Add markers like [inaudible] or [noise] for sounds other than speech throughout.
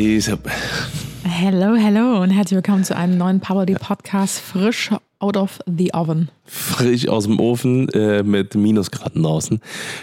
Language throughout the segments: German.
What is up? Hello, hello und herzlich willkommen zu einem neuen Power Podcast frisch out of the oven. Frisch aus dem Ofen äh, mit Minusgraden draußen.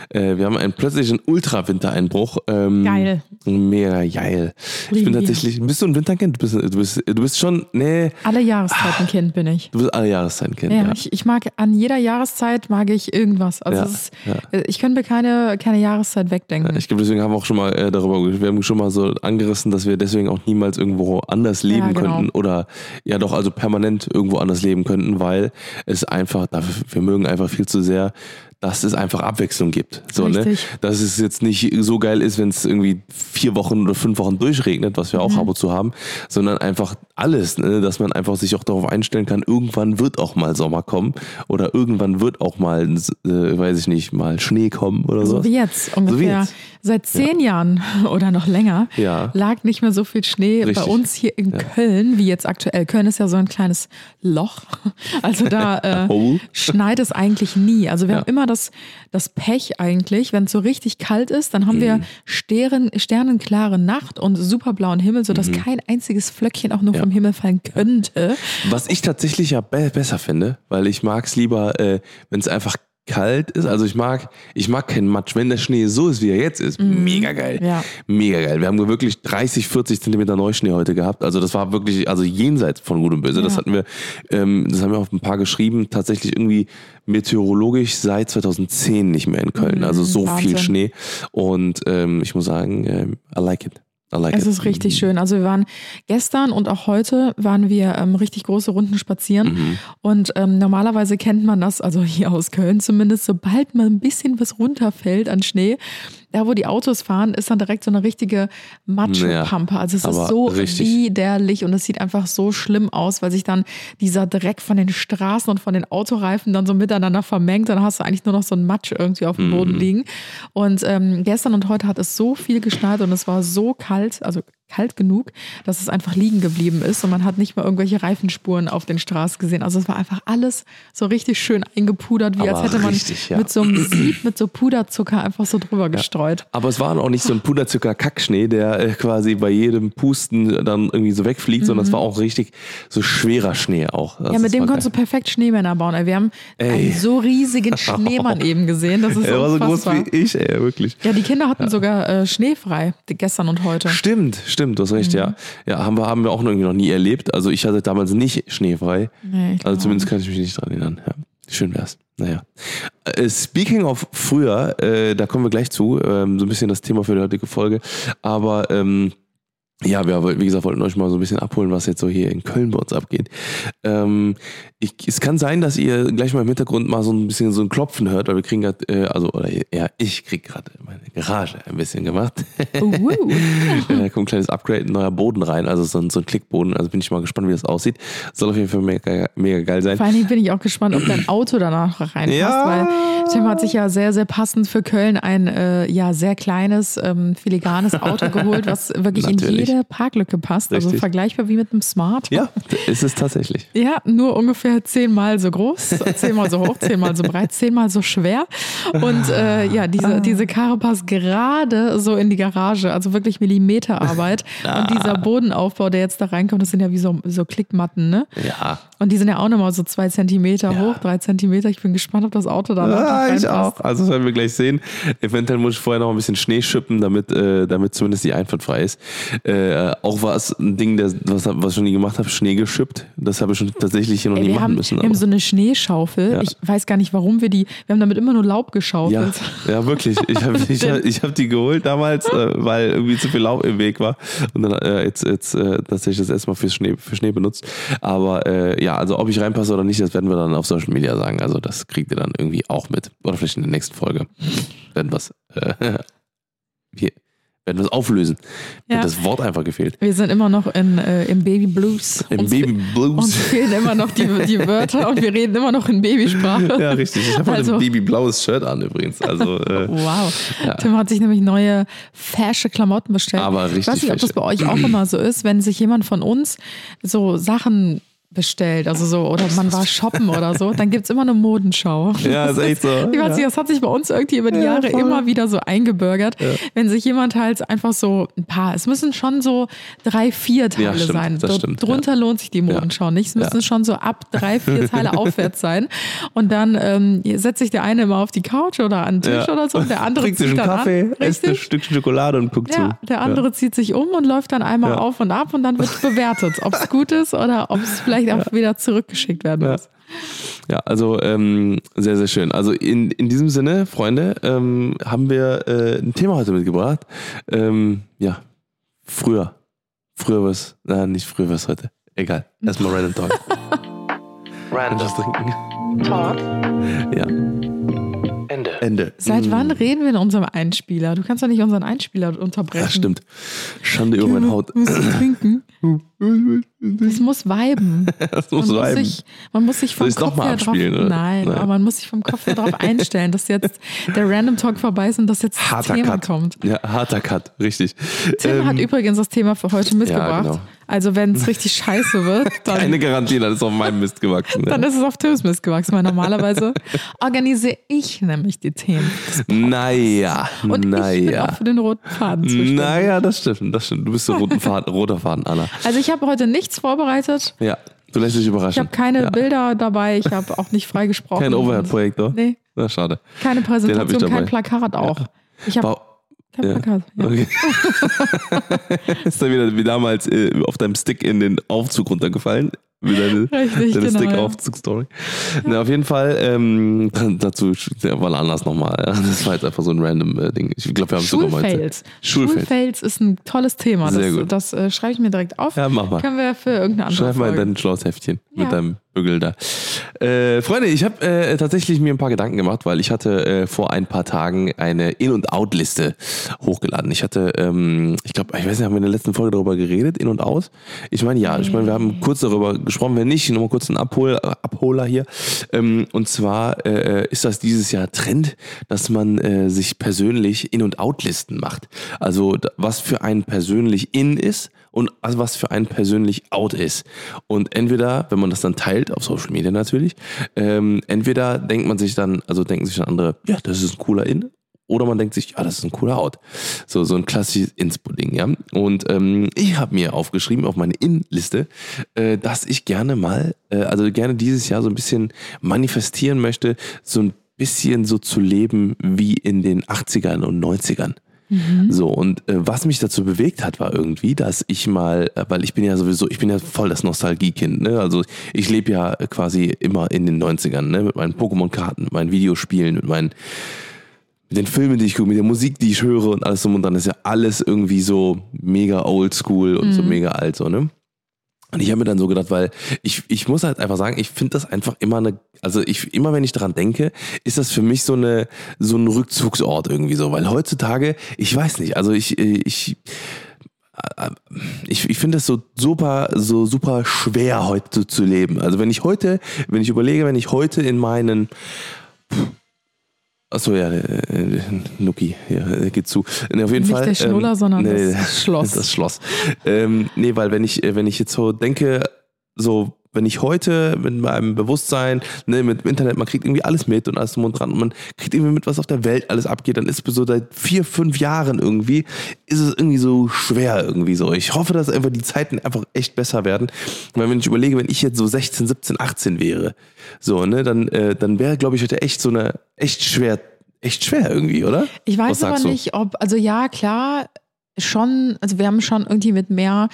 Äh, wir haben einen plötzlichen Ultra-Wintereinbruch. Ähm, Geil. Mega geil. Ich bin tatsächlich. Bist du ein Winterkind? Du bist, du bist, du bist schon. Nee. Alle Jahreszeiten Kind bin ich. Du bist alle Jahreszeiten-Kind. Ja, Ja. Ich, ich mag an jeder Jahreszeit mag ich irgendwas. Also Ja, ist, ja. äh, ich könnte mir keine, keine Jahreszeit wegdenken. Ich glaube, deswegen haben wir auch schon mal äh, darüber, wir haben schon mal so angerissen, dass wir deswegen auch niemals irgendwo anders leben genau. könnten oder ja doch, also permanent irgendwo anders leben könnten, weil es einfach, wir mögen einfach viel zu sehr, dass es einfach Abwechslung gibt. So, ne? Richtig. Dass es jetzt nicht so geil ist, wenn es irgendwie vier Wochen oder fünf Wochen durchregnet, was wir auch Mhm. ab und zu haben, sondern einfach alles, ne? dass man einfach sich auch darauf einstellen kann, irgendwann wird auch mal Sommer kommen oder irgendwann wird auch mal, äh, weiß ich nicht, mal Schnee kommen oder so. so wie jetzt ungefähr. jetzt. Seit zehn Jahren [laughs] oder noch länger Ja. lag nicht mehr so viel Schnee Richtig. bei uns hier in Köln wie jetzt aktuell. Köln ist ja so ein kleines Loch. [laughs] Also da [laughs] äh, schneit es eigentlich nie. Also wir Ja. haben immer das, das Pech eigentlich, wenn es so richtig kalt ist, dann haben Mhm. wir Stern, sternenklare Nacht und superblauen Himmel, sodass kein einziges Flöckchen auch nur Mhm. Ja. vom Himmel fallen könnte. Was ich tatsächlich ja be besser finde, weil ich mag es lieber, äh, wenn es einfach kalt ist. Also ich mag, ich mag keinen Matsch. Wenn der Schnee so ist, wie er jetzt ist, mega geil. Mhm. Ja. Mega geil. Wir haben wirklich 30, 40 Zentimeter Neuschnee heute gehabt. Also das war wirklich, also jenseits von Gut und Böse. Das Ja. hatten wir, ähm, das haben wir auch ein paar geschrieben, tatsächlich irgendwie meteorologisch seit 2010 nicht mehr in Köln. Also so viel Mhm. Wahnsinn. Schnee. Und ähm, ich muss sagen, ähm, I like it. Like Es it. ist richtig schön. Also wir waren gestern und auch heute waren wir ähm, richtig große Runden spazieren. Mhm. Und ähm, normalerweise kennt man das, also hier aus Köln zumindest, sobald mal ein bisschen was runterfällt an Schnee, da wo die Autos fahren, ist dann direkt so eine richtige Matschepampe. Also es ist so richtig. widerlich und es sieht einfach so schlimm aus, weil sich dann dieser Dreck von den Straßen und von den Autoreifen dann so miteinander vermengt. Dann hast du eigentlich nur noch so einen Matsch irgendwie auf dem Mhm. Boden liegen. Und ähm, gestern und heute hat es so viel geschneit und es war so kalt, also kalt genug, dass es einfach liegen geblieben ist und man hat nicht mal irgendwelche Reifenspuren auf den Straßen gesehen. Also es war einfach alles so richtig schön eingepudert, wie Aber als hätte man richtig, ja. mit so einem Sieb, mit so Puderzucker einfach so drüber gestreut. Aber es war auch nicht so ein Puderzucker-Kackschnee, der äh, quasi bei jedem Pusten dann irgendwie so wegfliegt, sondern es war auch richtig so schwerer Schnee auch. Das Mhm. Ja, mit dem konntest du perfekt Schneemänner bauen. Wir haben Ey. einen so riesigen Schneemann [laughs] eben gesehen. Das ist. Er war so groß wie ich, ey, wirklich. Ja, die Kinder hatten sogar äh, schneefrei gestern und heute. Stimmt, stimmt, du hast recht, Mhm. ja. Ja, haben wir, haben wir auch irgendwie noch nie erlebt. Also ich hatte damals nicht schneefrei. Nee, also zumindest kann ich mich nicht dran erinnern. Ja. Schön wär's. Naja. Äh, speaking of früher, äh, da kommen wir gleich zu, ähm, so ein bisschen das Thema für die heutige Folge. Aber ähm, ja, wir, wollten- wie gesagt, wollten euch mal so ein bisschen abholen, was jetzt so hier in Köln bei uns abgeht. Ähm, ich, es kann sein, dass ihr gleich mal im Hintergrund mal so ein bisschen so ein Klopfen hört, weil wir kriegen gerade, äh, also, oder ja, ich krieg gerade meine Garage ein bisschen gemacht. Uh, Da [laughs] kommt ein kleines Upgrade, ein neuer Boden rein, also so ein, so ein Klickboden. Also bin ich mal gespannt, wie das aussieht. Soll auf jeden Fall mega, mega geil sein. Vor allen Dingen bin ich auch gespannt, ob dein Auto danach reinpasst, Ja. weil Tim hat sich ja sehr, sehr passend für Köln ein äh, ja sehr kleines, ähm, filigranes Auto geholt, was wirklich in Natürlich. Jede Parklücke passt. Also Richtig. vergleichbar wie mit einem Smart. Ja, ist es tatsächlich. Ja, nur ungefähr zehnmal so groß, zehnmal so hoch, zehnmal so breit, zehnmal so schwer. Und äh, ja, diese, diese Karre passt gerade so in die Garage, also wirklich Millimeterarbeit. [laughs] Und dieser Bodenaufbau, der jetzt da reinkommt, das sind ja wie so, so Klickmatten, ne? Ja. Und die sind ja auch nochmal so zwei Zentimeter Ja. hoch, drei Zentimeter. Ich bin gespannt, ob das Auto da noch Ah, ich auch. Also das werden wir gleich sehen. Eventuell muss ich vorher noch ein bisschen Schnee schippen, damit, äh, damit zumindest die Einfahrt frei ist. Äh, auch war es ein Ding, der, was, was ich schon nie gemacht habe, Schnee geschippt. Das habe ich schon tatsächlich hier noch Ey, nie machen haben, müssen. wir haben aber- so eine Schneeschaufel. Ja. Ich weiß gar nicht, warum wir die. Wir haben damit immer nur Laub ja, geschaufelt. ja, wirklich. Ich habe [laughs] ich hab, ich hab die geholt damals, äh, weil irgendwie zu viel Laub im Weg war. Und dann äh, jetzt, jetzt äh, tatsächlich das erstmal für Schnee, für Schnee benutzt. Aber äh, ja, also ob ich reinpasse oder nicht, das werden wir dann auf Social Media sagen. Also das kriegt ihr dann irgendwie auch mit. Oder vielleicht in der nächsten Folge. Werden was. [laughs] Äh, wir werden was auflösen. Ja. hat das Wort einfach gefehlt. Wir sind immer noch in, äh, im Baby Blues. [laughs] Im Uns Baby Blues. Uns fehlen immer noch die, die Wörter und wir reden immer noch in Babysprache. Ja, richtig. Ich habe Also- ein babyblaues Shirt an übrigens. Also, äh, Wow. Ja. Tim hat sich nämlich neue fasche Klamotten bestellt. Aber ich weiß richtig nicht, ob das bei euch auch immer so ist, wenn sich jemand von uns so Sachen bestellt, also so, oder man war shoppen oder so, dann gibt es immer eine Modenschau. [laughs] Ja, ist echt so. Ich weiß Ja. nicht, das hat sich bei uns irgendwie über die Ja, Jahre voll. immer wieder so eingebürgert. Wenn sich jemand halt einfach so ein paar, es müssen schon so drei, vier Teile Ja, stimmt, sein. das stimmt, drunter lohnt sich die Modenschau nicht. Es müssen Ja. schon so ab drei, vier [laughs] Teile aufwärts sein. Und dann ähm, setzt sich der eine immer auf die Couch oder an den Tisch Ja. oder so und der andere Trinkt sich zieht einen dann Kaffee, an. isst ein? Stück Schokolade und guckt Ja, zu. der andere zieht sich um und läuft dann einmal Ja. auf und ab und dann wird [laughs] bewertet, ob es gut ist oder ob es vielleicht auch wieder zurückgeschickt werden Ja. muss. Ja, also ähm, sehr, sehr schön. Also in, in diesem Sinne, Freunde, ähm, haben wir äh, ein Thema heute mitgebracht. Ähm, ja, früher. Früher was, na nicht früher was heute. Egal. Erstmal Random Talk. [laughs] Random trinken. Talk. Ja. Ende. Ende. Seit Mm. wann reden wir in unserem Einspieler? Du kannst doch nicht unseren Einspieler unterbrechen. Ja, stimmt. Schande über meine Haut. Musst du trinken. [laughs] Das muss viben. Das muss man, so muss sich, man muss sich vom Kopf her drauf, nein, Nein. aber man muss sich vom Kopf her darauf einstellen, dass jetzt der Random Talk vorbei ist und dass jetzt das Harter Thema Cut. kommt. Ja, harter Cut, richtig. Tim Ähm, hat übrigens das Thema für heute mitgebracht. genau. Also wenn es richtig scheiße wird, [laughs] dann, keine Garantie, das ist auf meinem Mist gewachsen. dann ist es auf Tims Mist gewachsen, weil normalerweise [laughs] organisiere ich nämlich die Themen. Naja, Und ich bin naja. auch für den roten Faden zuständig. Naja, das stimmt, das stimmt. Du bist der [laughs] roten Faden, roter Faden, Anna. Also ich habe heute nichts vorbereitet. Ja, du lässt dich Ich überraschen. habe keine ja. Bilder dabei. Ich habe auch nicht freigesprochen. Kein Overhead-Projektor? Nee, Na, schade. keine ich Präsentation, kein Plakat auch. Ich habe kein ja. Plakat. Ja. Okay. [laughs] ist dann wieder wie damals äh, auf deinem Stick in den Aufzug runtergefallen. Wie deine, [laughs] Richtig, deine genau, Stick-Aufzug-Story. Na, auf jeden Fall, ähm, dazu ja, war anders nochmal. Ja. [laughs] Das war jetzt einfach so ein random äh, Ding. Ich glaube, wir haben mal. Schulfails. Schulfails. Schulfails ist ein tolles Thema. Sehr das gut. das äh, schreibe ich mir direkt auf. Ja, mach mal. Können wir für irgendeine andere Schreib mal in dein schlaues Heftchen Ja. mit deinem Bügel da. Äh, Freunde, ich habe äh, tatsächlich mir ein paar Gedanken gemacht, weil ich hatte äh, vor ein paar Tagen eine In- und Out-Liste hochgeladen. Ich hatte, ähm, ich glaube, ich weiß nicht, haben wir in der letzten Folge darüber geredet, In und Out? Ich meine, ja, ich meine, wir haben kurz darüber gesprochen, wenn nicht, nochmal kurz einen Abhol, Abholer hier. Ähm, und zwar äh, ist das dieses Jahr Trend, dass man äh, sich persönlich In- und Out-Listen macht. Also was für einen persönlich in ist und also was für einen persönlich out ist. Und entweder, wenn man das dann teilt, auf Social Media natürlich, ähm, entweder denkt man sich dann, also denken sich dann andere, ja, das ist ein cooler In. Oder man denkt sich, ja, das ist ein cooler Out. So, so ein klassisches Inspo-Ding, ja. Und ähm, ich habe mir aufgeschrieben auf meine In-Liste, äh, dass ich gerne mal, äh, also gerne dieses Jahr so ein bisschen manifestieren möchte, so ein bisschen so zu leben wie in den 80ern und 90ern. So, und äh, was mich dazu bewegt hat, war irgendwie, dass ich mal, äh, weil ich bin ja sowieso, ich bin ja voll das Nostalgiekind, ne? Also ich lebe ja quasi immer in den 90ern, ne? Mit meinen Pokémon-Karten, mit meinen Videospielen, mit meinen mit den Filmen, die ich gucke, mit der Musik, die ich höre und alles drum und dann ist ja alles irgendwie so mega oldschool und so mega alt, so, ne? Und ich habe mir dann so gedacht, weil ich, ich muss halt einfach sagen, ich finde das einfach immer eine, also ich, immer wenn ich daran denke, ist das für mich so eine, so ein Rückzugsort irgendwie so, weil heutzutage, ich weiß nicht, also ich, ich, äh, ich, ich finde es so super, so super schwer heute zu leben. Also wenn ich heute, wenn ich überlege, wenn ich heute in meinen Achso, ja, äh, äh, Nuki, ja, äh, geht zu. Nee, auf jeden Nicht Fall. der Schnuller, sondern [laughs] das Schloss. Das Schloss. ähm, nee, weil wenn ich, äh, wenn ich jetzt so denke, so, wenn ich heute mit meinem Bewusstsein, ne, mit dem Internet, man kriegt irgendwie alles mit und alles drum und dran und man kriegt irgendwie mit, was auf der Welt alles abgeht, dann ist es so seit vier, fünf Jahren irgendwie, ist es irgendwie so schwer irgendwie so. Ich hoffe, dass einfach die Zeiten einfach echt besser werden. Weil wenn ich überlege, wenn ich jetzt so 16, 17, 18 wäre, so, ne, dann, äh, dann wäre, glaube ich, heute echt so eine, echt schwer, echt schwer irgendwie, oder? Ich weiß aber nicht, ob, also ja, klar, schon, also wir haben schon irgendwie mit mehr,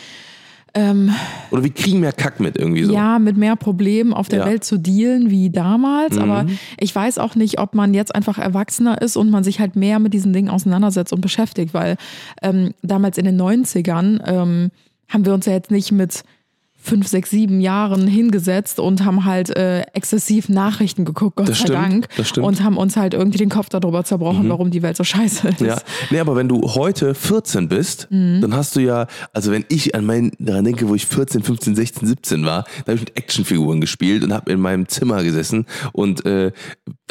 ähm, Oder wir kriegen mehr Kack mit irgendwie so. ja, mit mehr Problemen auf der Ja. Mhm. Welt zu dealen wie damals. Aber ich weiß auch nicht, ob man jetzt einfach erwachsener ist und man sich halt mehr mit diesen Dingen auseinandersetzt und beschäftigt, weil ähm, damals in den 90ern ähm, haben wir uns ja jetzt nicht mit fünf, sechs, sieben Jahren hingesetzt und haben halt äh, exzessiv Nachrichten geguckt, Gott Das sei stimmt, Dank. das stimmt. Mhm. Und haben uns halt irgendwie den Kopf darüber zerbrochen, warum die Welt so scheiße ist. Ja, nee, aber wenn du heute 14 bist, Mhm. dann hast du ja, also wenn ich an meinen, daran denke, wo ich 14, 15, 16, 17 war, da habe ich mit Actionfiguren gespielt und habe in meinem Zimmer gesessen und äh,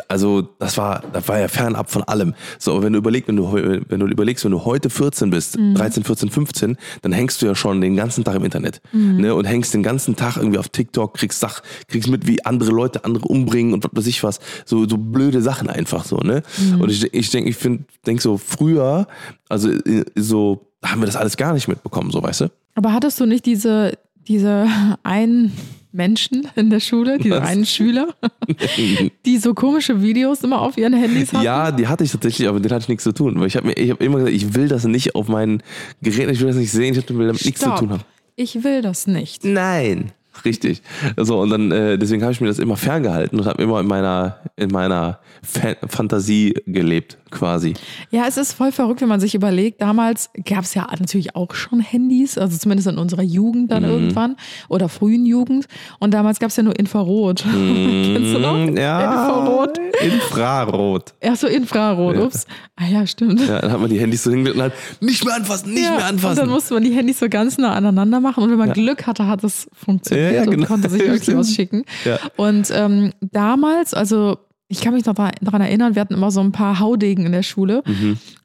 also das war, das war ja fernab von allem. So, aber wenn du überlegst, wenn du, wenn du überlegst, wenn du heute 14 bist, Mhm. 13, 14, 15, dann hängst du ja schon den ganzen Tag im Internet Mhm. ne, und hängst hängst den ganzen Tag irgendwie auf TikTok, kriegst Sach, kriegst mit, wie andere Leute andere umbringen und was weiß ich was. So, so blöde Sachen einfach so, ne? Und ich, ich denke, ich finde, denk so früher, also äh, so, haben wir das alles gar nicht mitbekommen, so, weißt du? Aber hattest du nicht diese, diese einen Menschen in der Schule, diese Was? einen Schüler, [laughs] die so komische Videos immer auf ihren Handys hatten? Ja, die hatte ich tatsächlich, aber mit denen hatte ich nichts zu tun. Weil ich habe mir, ich habe immer gesagt, ich will das nicht auf meinen Geräten, ich will das nicht sehen, ich will damit nichts zu Stopp. tun haben. Ich will das nicht. Nein. Richtig. So, und dann, äh, deswegen habe ich mir das immer ferngehalten und habe immer in meiner, in meiner Fa Fantasie gelebt, quasi. Ja, es ist voll verrückt, wenn man sich überlegt. Damals gab es ja natürlich auch schon Handys, also zumindest in unserer Jugend Mhm. dann irgendwann oder frühen Jugend. Und damals gab es ja nur Infrarot. [laughs] Kennst du noch? Ja. Infrarot. Infrarot. Ach so, Infrarot. Ja. Ups. Ah ja, stimmt. Ja, dann hat man die Handys so hingelegt und hat nicht mehr anfassen, nicht ja, mehr Und anfassen. dann musste man die Handys so ganz nah aneinander machen und wenn man Glück hatte, hat es funktioniert Ja, ja, genau. und konnte sich [laughs] Ja, wirklich was schicken. Ja. Und ähm, damals, also ich kann mich noch da- daran erinnern, wir hatten immer so ein paar Haudegen in der Schule.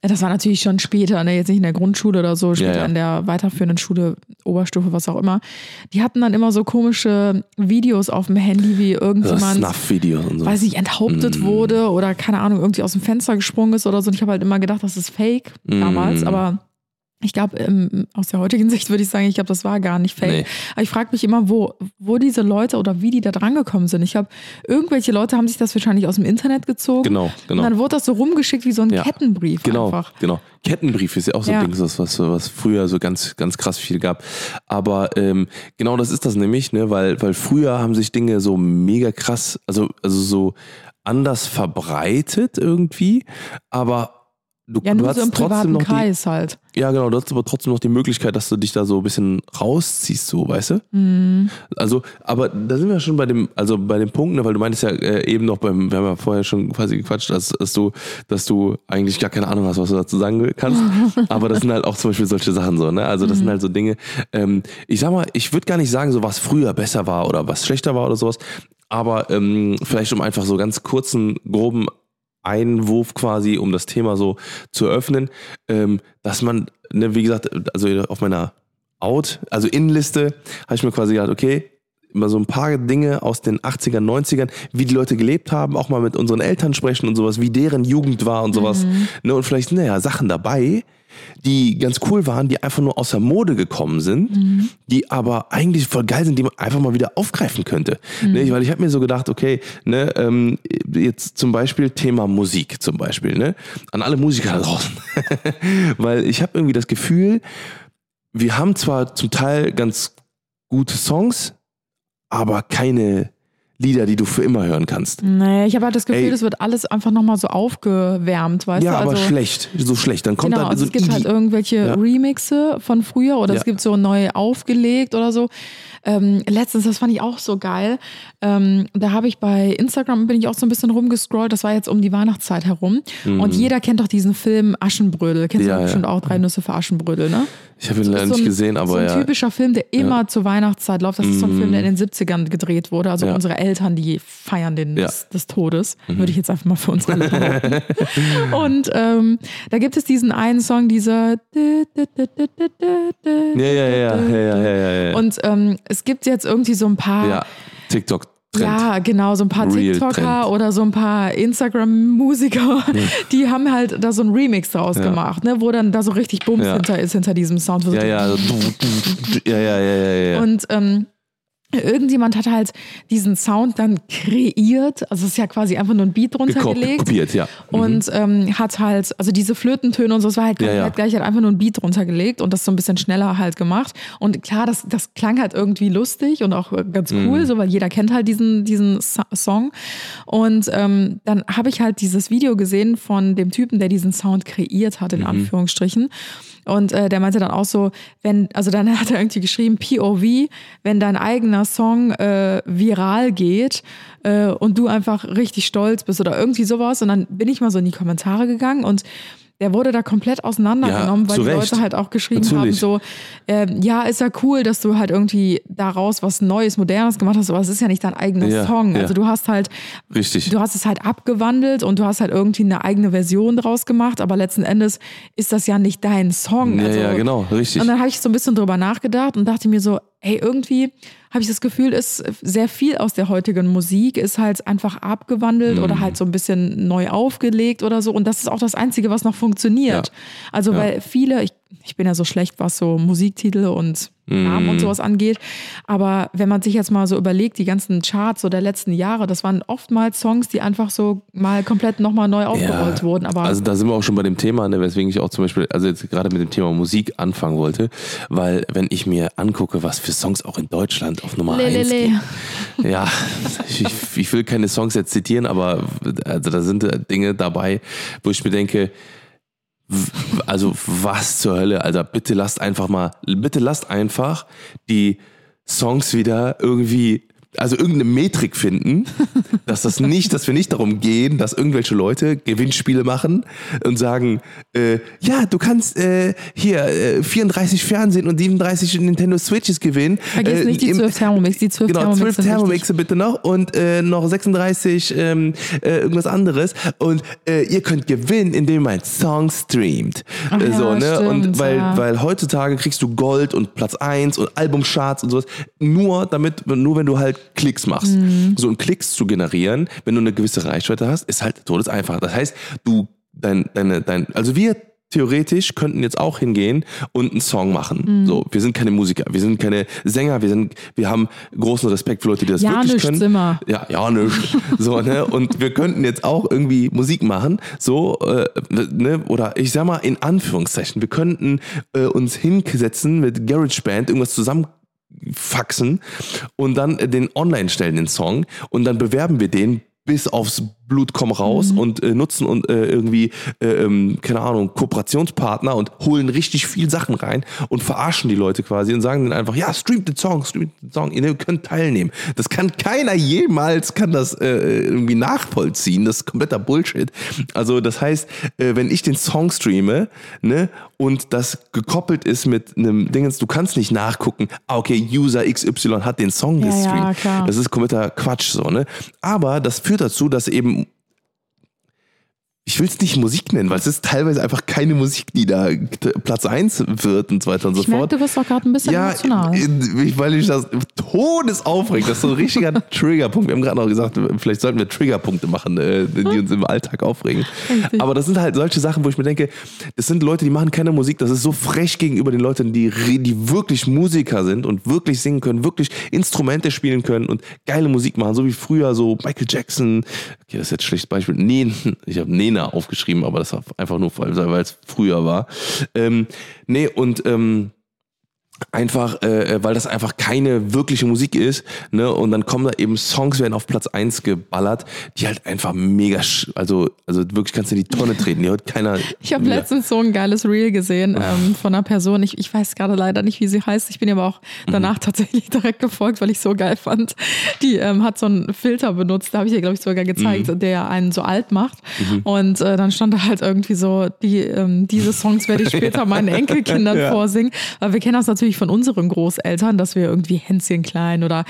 Äh, Das war natürlich schon später, ne? jetzt nicht in der Grundschule oder so, später Mhm. ja. in der weiterführenden Schule, Oberstufe, was auch immer. Die hatten dann immer so komische Videos auf dem Handy, wie so irgendjemand Snuff-Videos und so. weiß ich, enthauptet Mhm. wurde oder keine Ahnung, irgendwie aus dem Fenster gesprungen ist oder so. Und ich habe halt immer gedacht, das ist fake damals, Mhm. aber ich glaube, ähm, aus der heutigen [laughs] Sicht würde ich sagen, ich glaube, das war gar nicht fake. Nee. Aber ich frage mich immer, wo, wo diese Leute oder wie die da drangekommen sind. Ich glaube, irgendwelche Leute haben sich das wahrscheinlich aus dem Internet gezogen. Genau, genau. Und dann wurde das so rumgeschickt wie so ein Ja. Kettenbrief Genau, einfach. genau. Kettenbrief ist ja auch so Ja. ein Ding, was, was, was früher so ganz, ganz krass viel gab. Aber ähm, genau das ist das nämlich, ne? weil, weil früher haben sich Dinge so mega krass, also, also so anders verbreitet irgendwie, aber du, Ja, du nur hast so im privaten noch Kreis halt. ja genau, du hast aber trotzdem noch die Möglichkeit, dass du dich da so ein bisschen rausziehst, so, weißt du? Mhm. Also, aber da sind wir schon bei dem, also bei dem Punkt, ne, weil du meintest ja äh, eben noch beim, wir haben ja vorher schon quasi gequatscht, dass, dass du, dass du eigentlich gar keine Ahnung hast, was du dazu sagen kannst. [laughs] aber das sind halt auch zum Beispiel solche Sachen so, ne? Also das sind halt so Dinge. Ähm, ich sag mal, ich würde gar nicht sagen, so was früher besser war oder was schlechter war oder sowas. Aber ähm, vielleicht um einfach so ganz kurzen, groben Einwurf quasi, um das Thema so zu öffnen, ähm, dass man, ne, wie gesagt, also auf meiner Out, also Innenliste, habe ich mir quasi gedacht, okay, immer so ein paar Dinge aus den 80ern, 90ern, wie die Leute gelebt haben, auch mal mit unseren Eltern sprechen und sowas, wie deren Jugend war und sowas. Ne, und vielleicht sind da ja Sachen dabei, die ganz cool waren, die einfach nur aus der Mode gekommen sind, die aber eigentlich voll geil sind, die man einfach mal wieder aufgreifen könnte. Ne, weil ich habe mir so gedacht, okay, ne, ähm, jetzt zum Beispiel Thema Musik zum Beispiel, ne, an alle Musiker da draußen. [laughs] weil ich habe irgendwie das Gefühl, wir haben zwar zum Teil ganz gute Songs, aber keine Lieder, die du für immer hören kannst. Nee, ich habe halt das Gefühl, Ey. das wird alles einfach nochmal so aufgewärmt, weißt ja, du? aber also, schlecht, so schlecht. Dann kommt Genau, da also so es gibt halt Indie- irgendwelche Ja. Remixe von früher oder Ja. es gibt so neu aufgelegt oder so. Ähm, letztens, das fand ich auch so geil. Ähm, da habe ich bei Instagram bin ich auch so ein bisschen rumgescrollt. Das war jetzt um die Weihnachtszeit herum. Und jeder kennt doch diesen Film Aschenbrödel. Kennst Mhm. Ja, du ja. bestimmt auch drei Nüsse für Aschenbrödel, ne? Ich habe ihn leider so nicht gesehen, aber so ein ja. typischer Film, der immer zur Weihnachtszeit läuft. Das ist so ein Film, der in den 70ern gedreht wurde. Also Ja. unsere Eltern, die feiern den Ja. Mhm. des, des Todes. Würde ich jetzt einfach mal für uns alle behaupten. [laughs] Und ähm, da gibt es diesen einen Song, dieser Ja, ja, ja, ja, ja, ja, ja, ja. Und ähm, es gibt jetzt irgendwie so ein paar ja, TikTok Trend. Ja, genau, so ein paar Real TikToker Trend. oder so ein paar Instagram-Musiker, die haben halt da so einen Remix draus Ja. gemacht, ne, wo dann da so richtig Bums Ja. hinter ist, hinter diesem Sound. Ja, ja, ja, ja, ja, ja, ja. Und ähm, irgendjemand hat halt diesen Sound dann kreiert, also es ist ja quasi einfach nur ein Beat drunter Gekop- gelegt. Kopiert, ja. Und ähm, hat halt, also diese Flötentöne und so, es war halt Ja, komplett ja. gleich, hat einfach nur ein Beat drunter gelegt und das so ein bisschen schneller halt gemacht. Und klar, das, das klang halt irgendwie lustig und auch ganz Mhm. cool, so weil jeder kennt halt diesen, diesen Song. Und ähm, dann habe ich halt dieses Video gesehen von dem Typen, der diesen Sound kreiert hat, in Mhm. Anführungsstrichen. Und äh, der meinte dann auch so, wenn, also dann [laughs] hat er irgendwie geschrieben, POV, wenn dein eigener Song äh, viral geht äh, und du einfach richtig stolz bist oder irgendwie sowas. Und dann bin ich mal so in die Kommentare gegangen und der wurde da komplett auseinandergenommen, Ja, weil die Recht. Leute halt auch geschrieben haben, Natürlich. so, ähm, ja, ist ja cool, dass du halt irgendwie daraus was Neues, Modernes gemacht hast, aber es ist ja nicht dein eigener Ja, Song. ja. Also du hast halt Richtig. Du hast es halt abgewandelt und du hast halt irgendwie eine eigene Version draus gemacht, aber letzten Endes ist das ja nicht dein Song. ja, also, ja, genau, richtig. Und dann habe ich so ein bisschen drüber nachgedacht und dachte mir so, ey, irgendwie habe ich das Gefühl, ist sehr viel aus der heutigen Musik ist halt einfach abgewandelt oder halt so ein bisschen neu aufgelegt oder so. Und das ist auch das Einzige, was noch funktioniert. Ja. Also, weil viele, ich, ich bin ja so schlecht, was so Musiktitel und Namen und sowas angeht. Aber wenn man sich jetzt mal so überlegt, die ganzen Charts so der letzten Jahre, das waren oftmals Songs, die einfach so mal komplett nochmal neu aufgerollt wurden. Aber also da sind wir auch schon bei dem Thema, ne, weswegen ich auch zum Beispiel, also jetzt gerade mit dem Thema Musik anfangen wollte, weil wenn ich mir angucke, was für Songs auch in Deutschland auf Nummer Le, le, 1 le. gehen. Ja, ich, ich will keine Songs jetzt zitieren, aber also da sind äh, Dinge dabei, wo ich mir denke, also was zur Hölle, also bitte lasst einfach mal, bitte lasst einfach die Songs wieder irgendwie, also irgendeine Metrik finden, [laughs] dass das nicht, dass wir nicht darum gehen, dass irgendwelche Leute Gewinnspiele machen und sagen, äh, ja, du kannst äh, hier äh, 34 Fernsehen und 37 Nintendo Switches gewinnen. Vergiss Äh, nicht die im- 12 Thermomix. Die 12 Genau, Thermomix 12 sind wichtig. Thermomixe bitte noch und äh, noch 36 ähm, äh, irgendwas anderes. Und ihr könnt gewinnen, indem ihr einen Song streamt. Ach so, ja, ne? stimmt, und weil, ja. weil heutzutage kriegst du Gold und Platz 1 und Albumcharts und sowas. Nur damit, nur wenn du halt Klicks machst. Mhm. So und Klicks zu generieren, wenn du eine gewisse Reichweite hast, ist halt todeseinfach. Das heißt, du, dein, deine, dein, also wir theoretisch könnten jetzt auch hingehen und einen Song machen. Mhm. So, wir sind keine Musiker, wir sind keine Sänger, wir sind, wir haben großen Respekt für Leute, die das wirklich Janisch können. Zimmer. Ja, ja, nicht. [laughs] So, ne? Und wir könnten jetzt auch irgendwie Musik machen, so, äh, ne? Oder ich sag mal in Anführungszeichen, wir könnten äh, uns hinsetzen mit GarageBand, irgendwas zusammenfaxen und dann den online stellen, den Song, und dann bewerben wir den bis aufs Blut komm raus und äh, nutzen und äh, irgendwie, äh, ähm, keine Ahnung, Kooperationspartner und holen richtig viel Sachen rein und verarschen die Leute quasi und sagen dann einfach, ja, streamt den Song, streamt den Song, ihr könnt teilnehmen. Das kann keiner jemals, kann das äh, irgendwie nachvollziehen. Das ist kompletter Bullshit. Also das heißt, äh, wenn ich den Song streame, ne, und das gekoppelt ist mit einem Dingens, du kannst nicht nachgucken, ah, okay, User XY hat den Song Ja, ja, gestreamt. klar. Das ist kompletter Quatsch so, ne? Aber das führt dazu, dass eben ich will es nicht Musik nennen, weil es ist teilweise einfach keine Musik, die da Platz 1 wird und so weiter und so Ich merke, fort. du bist doch gerade ein bisschen Ja, emotional. ich- weil ich das todesaufregt. Das ist so ein richtiger [laughs] Triggerpunkt. Wir haben gerade noch gesagt, vielleicht sollten wir Triggerpunkte machen, äh, die uns im Alltag aufregen. Aber das sind halt solche Sachen, wo ich mir denke, das sind Leute, die machen keine Musik. Das ist so frech gegenüber den Leuten, die, die wirklich Musiker sind und wirklich singen können, wirklich Instrumente spielen können und geile Musik machen, so wie früher so Michael Jackson. Okay, das ist jetzt ein schlechtes Beispiel. Nena, ich habe Nena aufgeschrieben, aber das war einfach nur, weil es früher war. Ähm, nee, und ähm, einfach, äh, weil das einfach keine wirkliche Musik ist, ne? Und dann kommen da eben Songs werden auf Platz 1 geballert, die halt einfach mega, sch- also, also wirklich kannst du in die Tonne treten. Die hört keiner. Ich habe letztens so ein geiles Reel gesehen ähm, von einer Person. Ich, ich weiß gerade leider nicht, wie sie heißt. Ich bin ihr aber auch danach [laughs] tatsächlich direkt gefolgt, weil ich so geil fand. Die ähm, hat so einen Filter benutzt, da habe ich ihr, glaube ich, sogar gezeigt, der einen so alt macht. Und äh, dann stand da halt irgendwie so, die, ähm, diese Songs werde ich später meinen [laughs] Enkelkindern Ja. vorsingen. Weil wir kennen das natürlich von unseren Großeltern, dass wir irgendwie Hänschen klein oder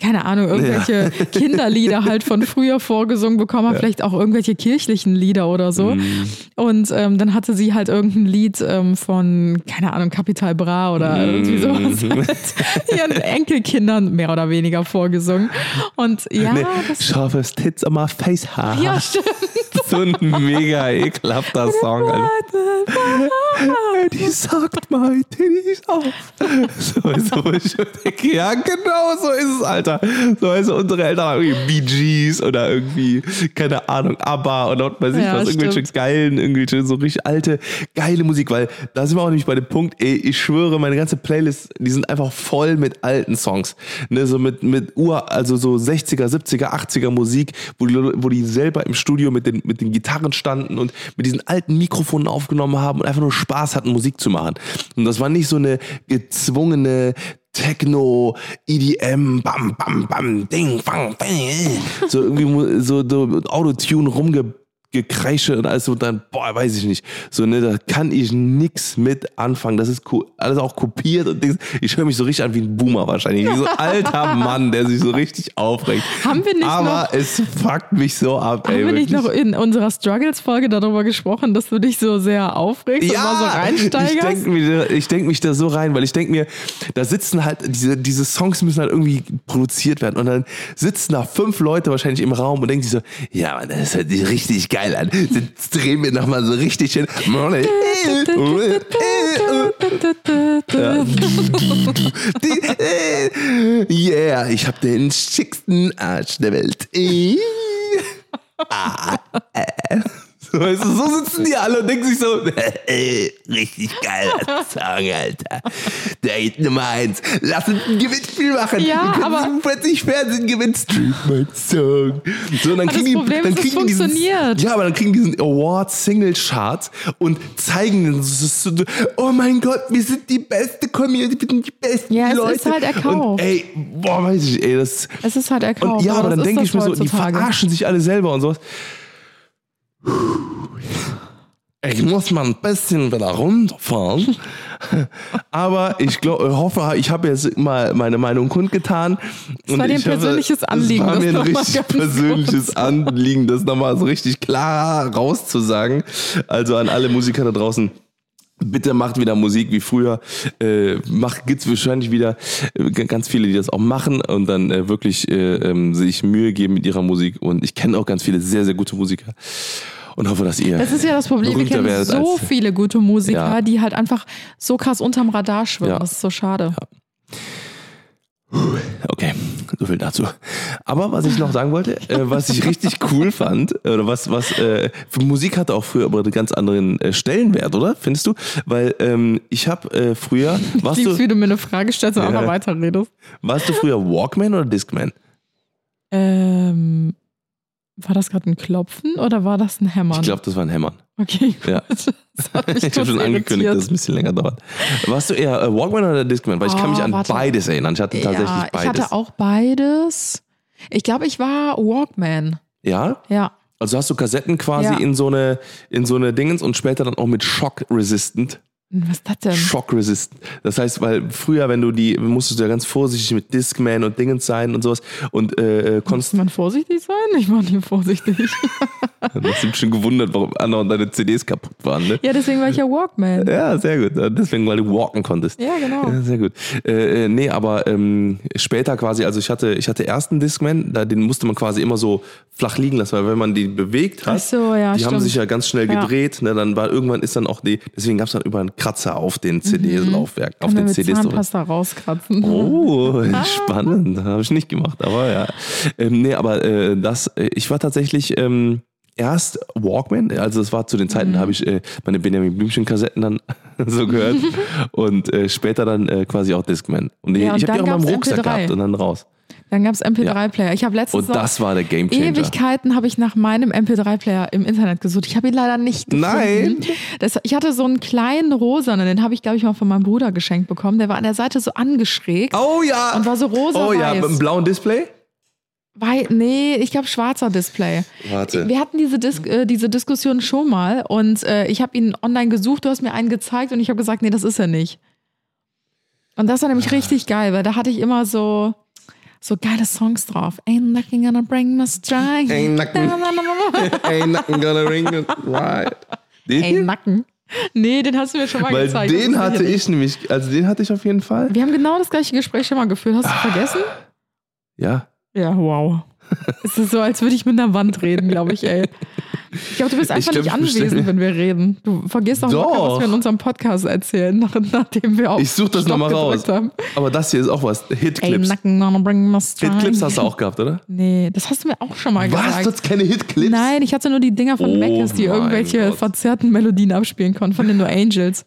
keine Ahnung, irgendwelche [laughs] Kinderlieder halt von früher vorgesungen bekommen haben, vielleicht auch irgendwelche kirchlichen Lieder oder so. Und ähm, dann hatte sie halt irgendein Lied ähm, von, keine Ahnung, Capital Bra oder irgendwie sowas mit ihren Enkelkindern mehr oder weniger vorgesungen. Und ja, Nee, das scharfes Tits on my face, haha. ja, stimmt. So ein mega ekelhafter Song. [laughs] Die sagt my titties auf. So, so, ich denke, ja, genau so ist es, Alter. So, also unsere Eltern haben irgendwie Bee Gees oder irgendwie, keine Ahnung, ABBA oder was weiß ich Ja, was, irgendwelche stimmt. geilen, irgendwelche so richtig alte, geile Musik, weil da sind wir auch nämlich bei dem Punkt, ey, ich schwöre, meine ganze Playlist, die sind einfach voll mit alten Songs. Ne, so mit, mit Ur, also so 60er, 70er, 80er Musik, wo die, wo die selber im Studio mit den, mit den Gitarren standen und mit diesen alten Mikrofonen aufgenommen haben und einfach nur Spaß hatten, Musik zu machen. Und das war nicht so eine gezwungene Techno, EDM, bam, bam, bam, ding, bang, bang, so irgendwie so, so Autotune rumge Gekreische und alles so, dann, boah, weiß ich nicht. So, ne, da kann ich nix mit anfangen. Das ist ko- alles auch kopiert und Dings. ich höre mich so richtig an wie ein Boomer wahrscheinlich. Wie so ein alter [laughs] Mann, der sich so richtig aufregt. Haben wir nicht Aber noch- es fuckt mich so ab, ey. Haben wir nicht wirklich. noch in unserer Struggles-Folge darüber gesprochen, dass du dich so sehr aufregst und mal so ich reinsteigerst? denke mir, ich denk mich da so rein, weil ich denke mir, da sitzen halt, diese, diese Songs müssen halt irgendwie produziert werden und dann sitzen da fünf Leute wahrscheinlich im Raum und denken sich so, ja, das hört sich richtig geil an. Jetzt drehen wir nochmal so richtig hin. Yeah, ich hab den schicksten Arsch der Welt. Ah, äh. So, weißt du, so sitzen die alle und denken sich so, [laughs] richtig geiler [laughs] Song, Alter. Geht Nummer eins. Lass uns ein Gewinnspiel machen. Ja, Wir können aber- plötzlich Fernsehen gewinnen. Stream mein Song. So, dann Aber kriegen die, Problem dann ist, es kriegen die diesen, funktioniert. Ja, aber dann kriegen die diesen Award Single Chart und zeigen oh mein Gott, wir sind die beste Community, wir sind die besten Ja, es Leute. ist halt erkauft. Und ey, boah, weiß ich, ey, das Es ist halt erkauft. und ja, aber das dann denke ich mir so, die verarschen sich alle selber und sowas. Ich muss mal ein bisschen wieder runterfahren. Aber ich glaube, hoffe, ich habe jetzt mal meine Meinung kundgetan. Es war dir ein ich hoffe, persönliches Anliegen, Es war das mir ein noch mal richtig persönliches Anliegen, das nochmal so richtig klar rauszusagen. Also an alle Musiker da draußen. Bitte macht wieder Musik wie früher. Äh, macht, gibt's wahrscheinlich wieder äh, ganz viele, die das auch machen und dann äh, wirklich äh, ähm, sich Mühe geben mit ihrer Musik. Und ich kenne auch ganz viele sehr, sehr gute Musiker und hoffe, dass ihr. Das ist ja das Problem. Wir kennen so viele gute Musiker, Ja. die halt einfach so krass unterm Radar schwimmen. Ja. Das ist so schade. Okay, so viel dazu. Aber was ich noch sagen wollte, äh, was ich richtig cool fand, oder was, was, äh, Musik hatte auch früher aber einen ganz anderen äh, Stellenwert, oder? Findest du? Weil ähm, ich habe äh, früher, [laughs] warst Liebst, du, wie du mir eine Frage stellst und Ja. einfach weiterredest. warst du früher Walkman oder Discman? Ähm, war das gerade ein Klopfen oder war das ein Hämmern? Ich glaube, das war ein Hämmern. Okay, Ja. gut. [laughs] Ich habe schon angekündigt, dass es irritiert. ein bisschen länger dauert. Warst du eher äh, Walkman oder Discman? Weil ich kann mich an warte. beides erinnern. Ich hatte tatsächlich ja, beides. ich hatte auch beides. Ich glaube, ich war Walkman. ja? Ja. Also hast du Kassetten quasi Ja. in so eine in so eine Dingens und später dann auch mit Shock resistant. Was ist das denn? Shock resistant. Das heißt, weil früher, wenn du die, musstest du ja ganz vorsichtig mit Discman und Dingens sein und sowas und äh, äh, Muss konntest, man vorsichtig sein? Ich war nie vorsichtig. [laughs] du hast dich schon gewundert, warum andere deine CDs kaputt waren, ne? ja, deswegen war ich ja Walkman. Ja, sehr gut. Deswegen, weil du walken konntest. Ja, genau. Ja, sehr gut. Äh, äh, nee, aber ähm, später quasi, also ich hatte, ich hatte erst einen Discman, da, den musste man quasi immer so flach liegen lassen, weil wenn man die bewegt hat, so, ja, die haben stimmt. sich ja ganz schnell gedreht, ne, dann war irgendwann ist dann auch die, deswegen gab es dann über einen Kratzer auf den CD-Laufwerk, auf Kann man den CDs. Zahnpasta rauskratzen. Oh, [laughs] spannend. Habe ich nicht gemacht, aber ja. Ähm, nee, aber äh, das, äh, ich war tatsächlich ähm, erst Walkman, also das war zu den Zeiten, da habe ich äh, meine Benjamin Blümchen-Kassetten dann [laughs] so gehört [laughs] und äh, später dann äh, quasi auch Discman. Und Ja, ich habe die auch mal im Rucksack MP3. gehabt und dann raus. Dann gab es MP3-Player. Ich habe letztens Und das war der Gamechanger. Ewigkeiten habe ich nach meinem MP3-Player im Internet gesucht. Ich habe ihn leider nicht gefunden. Nein. Das, ich hatte so einen kleinen rosanen, den habe ich, glaube ich, mal von meinem Bruder geschenkt bekommen. Der war an der Seite so angeschrägt Oh ja! und war so rosa oh ja, mit einem blauen Display? Wei nee, ich glaube schwarzer Display. Warte. Wir hatten diese, Dis äh, diese Diskussion schon mal und äh, ich habe ihn online gesucht, du hast mir einen gezeigt und ich habe gesagt, nee, das ist er nicht. Und das war nämlich richtig geil, weil da hatte ich immer so, so geile Songs drauf. Ain't nothing gonna bring me strike. Ain't [laughs] nothing- Ain't nothing gonna ring it right. Den Ey, hier? Nacken. Nee, den hast du mir schon mal Weil gezeigt. Den hatte ich nämlich, also den hatte ich auf jeden Fall. Wir haben genau das gleiche Gespräch schon mal geführt. Hast du vergessen? Ja. Ja, wow. Es ist so, als würde ich mit einer Wand reden, glaube ich, ey. Ich glaube, du bist einfach glaub, nicht anwesend, wenn wir reden. Du vergisst auch Doch. locker, was wir in unserem Podcast erzählen, nach, nachdem wir auf Ich such das nochmal raus. haben. Aber das hier ist auch was. Hitclips. Hitclips hast du auch gehabt, oder? Nee, das hast du mir auch schon mal Was? Du gesagt. hast keine Hitclips? Nein, ich hatte nur die Dinger von Oh Mackes, die irgendwelche Gott. verzerrten Melodien abspielen konnten, von den No Angels.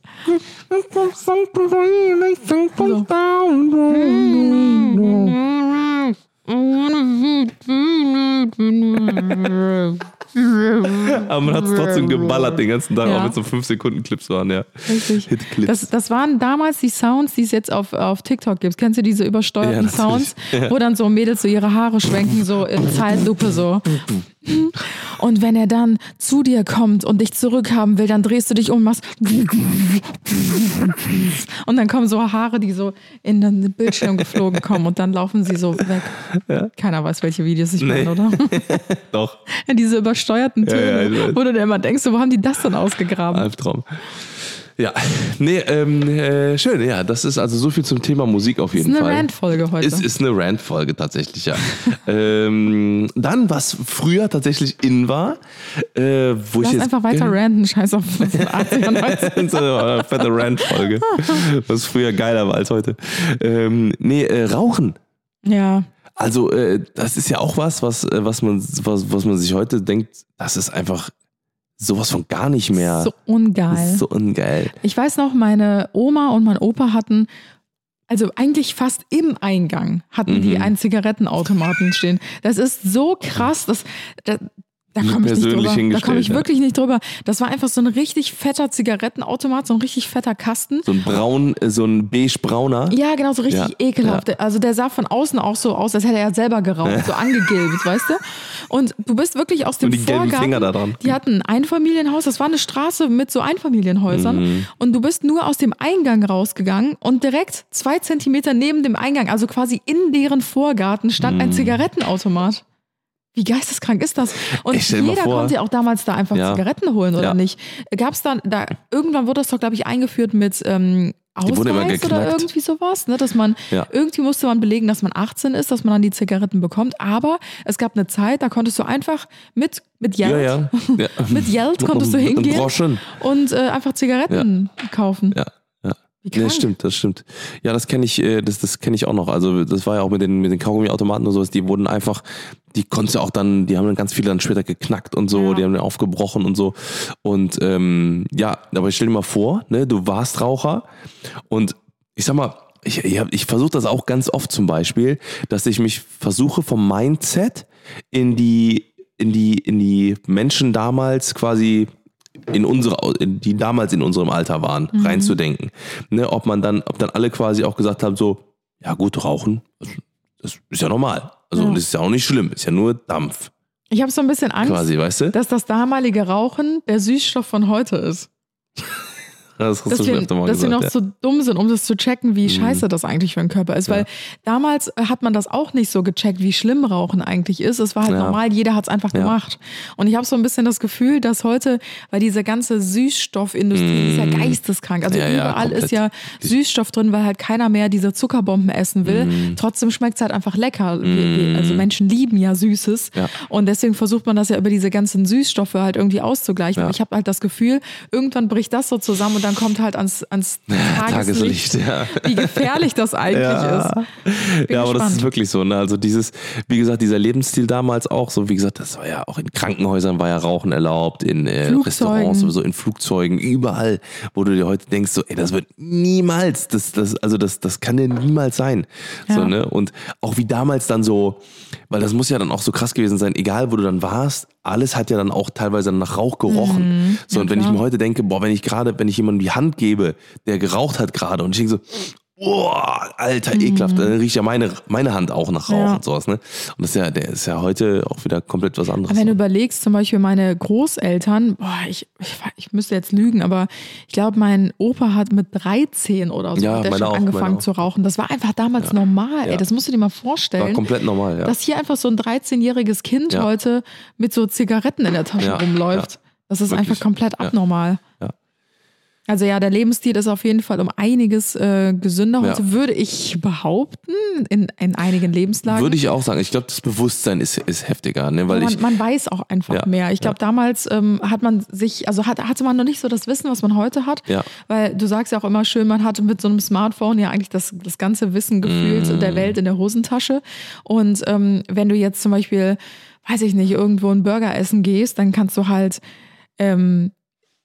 [laughs] Aber man hat es trotzdem geballert den ganzen Tag, Ja. auch wenn es so 5 Sekunden Clips waren, ja. Richtig. Hitclips. Das, das waren damals die Sounds, die es jetzt auf, auf TikTok gibt. Kennst du diese Ja, übersteuerten natürlich. Sounds, wo dann so Mädels so ihre Haare schwenken, so in Zeitlupe so. [laughs] Und wenn er dann zu dir kommt und dich zurückhaben will, dann drehst du dich um und machst. Und dann kommen so Haare, die so in den Bildschirm geflogen kommen und dann laufen sie so weg. Keiner weiß, welche Videos ich Nee. meine, oder? [laughs] Doch, Diese übersteuerten Ja, ja, Töne, ich weiß. wo du dir immer denkst, wo haben die das denn ausgegraben? Albtraum. Ja, nee, ähm, äh, schön, ja, das ist also so viel zum Thema Musik auf jeden ist eine Fall. Rant-Folge heute. Es ist eine Rant-Folge tatsächlich, ja. [laughs] ähm, dann, was früher tatsächlich in war, äh, wo ich Lass jetzt einfach weiter ranten, scheiß auf 80 und 90. so eine fette Rant-Folge, was früher geiler war als heute. Ähm, nee, äh, Rauchen. Ja, Also, äh, das ist ja auch was, was, äh, was, man, was, was man sich heute denkt, das ist einfach sowas von gar nicht mehr. so ungeil. Das so ungeil. Ich weiß noch, meine Oma und mein Opa hatten, also eigentlich fast im Eingang hatten die Mhm. einen Zigarettenautomaten stehen. Das ist so krass, dass, da, da komme ich nicht drüber. Da komme ich ja. wirklich nicht drüber. Das war einfach so ein richtig fetter Zigarettenautomat, so ein richtig fetter Kasten. So ein braun, äh, so ein beige-brauner. Ja, genau, so richtig Ja, ekelhaft. Also der sah von außen auch so aus, als hätte er selber geraucht, so [laughs] angegilbt, weißt du? Und du bist wirklich aus dem Und die gelben Vorgarten. Finger da dran. Die hatten ein Einfamilienhaus, das war eine Straße mit so Einfamilienhäusern. Mhm. Und du bist nur aus dem Eingang rausgegangen und direkt zwei Zentimeter neben dem Eingang, also quasi in deren Vorgarten, stand Mhm. ein Zigarettenautomat. Wie geisteskrank ist das? Und jeder konnte ja auch damals da einfach Ja. Zigaretten holen, oder Ja. nicht? Gab es dann, da, irgendwann wurde das doch, glaube ich, eingeführt mit ähm, Ausweis oder irgendwie sowas, ne? dass man, Ja. irgendwie musste man belegen, dass man 18 ist, dass man dann die Zigaretten bekommt. Aber es gab eine Zeit, da konntest du einfach mit, mit [laughs] Geld, mit Geld konntest du hingehen und äh, einfach Zigaretten kaufen. Ja, ja. Wie Ja, krank. Das stimmt, das stimmt. Ja, das kenne ich, äh, das, das kenne ich auch noch. Also das war ja auch mit den, mit den Kaugummiautomaten und sowas, die wurden einfach, die konntest du auch dann, die haben dann ganz viele dann später geknackt und so, Ja. die haben dann aufgebrochen und so. Und ähm, ja, aber stell dir mal vor, ne, du warst Raucher und ich sag mal, ich, ich, ich versuche das auch ganz oft zum Beispiel, dass ich mich versuche vom Mindset in die, in die, in die Menschen damals quasi in unsere, die damals in unserem Alter waren, Mhm. reinzudenken. Ne, ob man dann, ob dann alle quasi auch gesagt haben, so, ja gut, rauchen, das, das ist ja normal. Also Ja. das ist ja auch nicht schlimm, ist ja nur Dampf, Ich habe so ein bisschen Angst, quasi, weißt du? dass das damalige Rauchen der Süßstoff von heute ist. Das hast dass wir, öfter mal dass wir noch ja. so dumm sind, um das zu checken, wie scheiße das eigentlich für den Körper ist. Weil damals äh, hat man das auch nicht so gecheckt, wie schlimm Rauchen eigentlich ist. Es war halt Ja. normal, jeder hat es einfach Ja. gemacht. Und ich habe so ein bisschen das Gefühl, dass heute, weil diese ganze Süßstoffindustrie die ist ja geisteskrank. Also Mm. Ja, ja, überall ist ja Süßstoff drin, weil halt keiner mehr diese Zuckerbomben essen will. Mm. Trotzdem schmeckt es halt einfach lecker. Wir, also Menschen lieben ja Süßes. Ja. Und deswegen versucht man das ja über diese ganzen Süßstoffe halt irgendwie auszugleichen. Ja. Aber ich habe halt das Gefühl, irgendwann bricht das so zusammen und dann kommt halt ans, ans [laughs] Tageslicht, Tageslicht, ja. wie gefährlich das eigentlich ist. Bin ja, aber das ist wirklich so. Ne? Also dieses, wie gesagt, dieser Lebensstil damals auch, so wie gesagt, das war ja auch in Krankenhäusern war ja Rauchen erlaubt, in äh. Restaurants, sowieso in Flugzeugen, überall, wo du dir heute denkst, so, ey, das wird niemals, das, das, also das, das kann ja niemals sein. So, Ja. ne? Und auch wie damals dann so, weil das muss ja dann auch so krass gewesen sein, egal wo du dann warst, alles hat ja dann auch teilweise nach Rauch gerochen. so, Mhm. Ja, und wenn klar. ich mir heute denke, boah, wenn ich gerade, wenn ich jemandem die Hand gebe, der geraucht hat gerade und ich denke so, boah, alter, ekelhaft, dann riecht ja meine, meine Hand auch nach Rauch Mhm. Ja. und sowas, ne? Und das ist ja, der ist ja heute auch wieder komplett was anderes. Aber wenn du überlegst, zum Beispiel meine Großeltern, boah, ich, ich, ich müsste jetzt lügen, aber ich glaube, mein Opa hat mit 13 oder so Ja, schon auch, angefangen zu rauchen. Das war einfach damals normal, ey. Ja. Das musst du dir mal war vorstellen. komplett normal, ja. dass hier einfach so ein 13-jähriges Kind Ja. heute mit so Zigaretten in der Tasche Ja, rumläuft. Das ist Wirklich. einfach komplett Ja. abnormal. Ja. Also ja, der Lebensstil ist auf jeden Fall um einiges äh, gesünder Ja. heute, würde ich behaupten, in, in einigen Lebenslagen. Würde ich auch sagen. Ich glaube, das Bewusstsein ist, ist heftiger, ne? Weil man, ich, man weiß auch einfach Ja, mehr. Ich glaube, damals ähm, hat man sich, also hat, hatte man noch nicht so das Wissen, was man heute hat. Ja. Weil du sagst ja auch immer schön, man hatte mit so einem Smartphone ja eigentlich das, das ganze Wissen gefühlt Mm. der Welt in der Hosentasche. Und ähm, wenn du jetzt zum Beispiel, weiß ich nicht, irgendwo einen Burger essen gehst, dann kannst du halt ähm,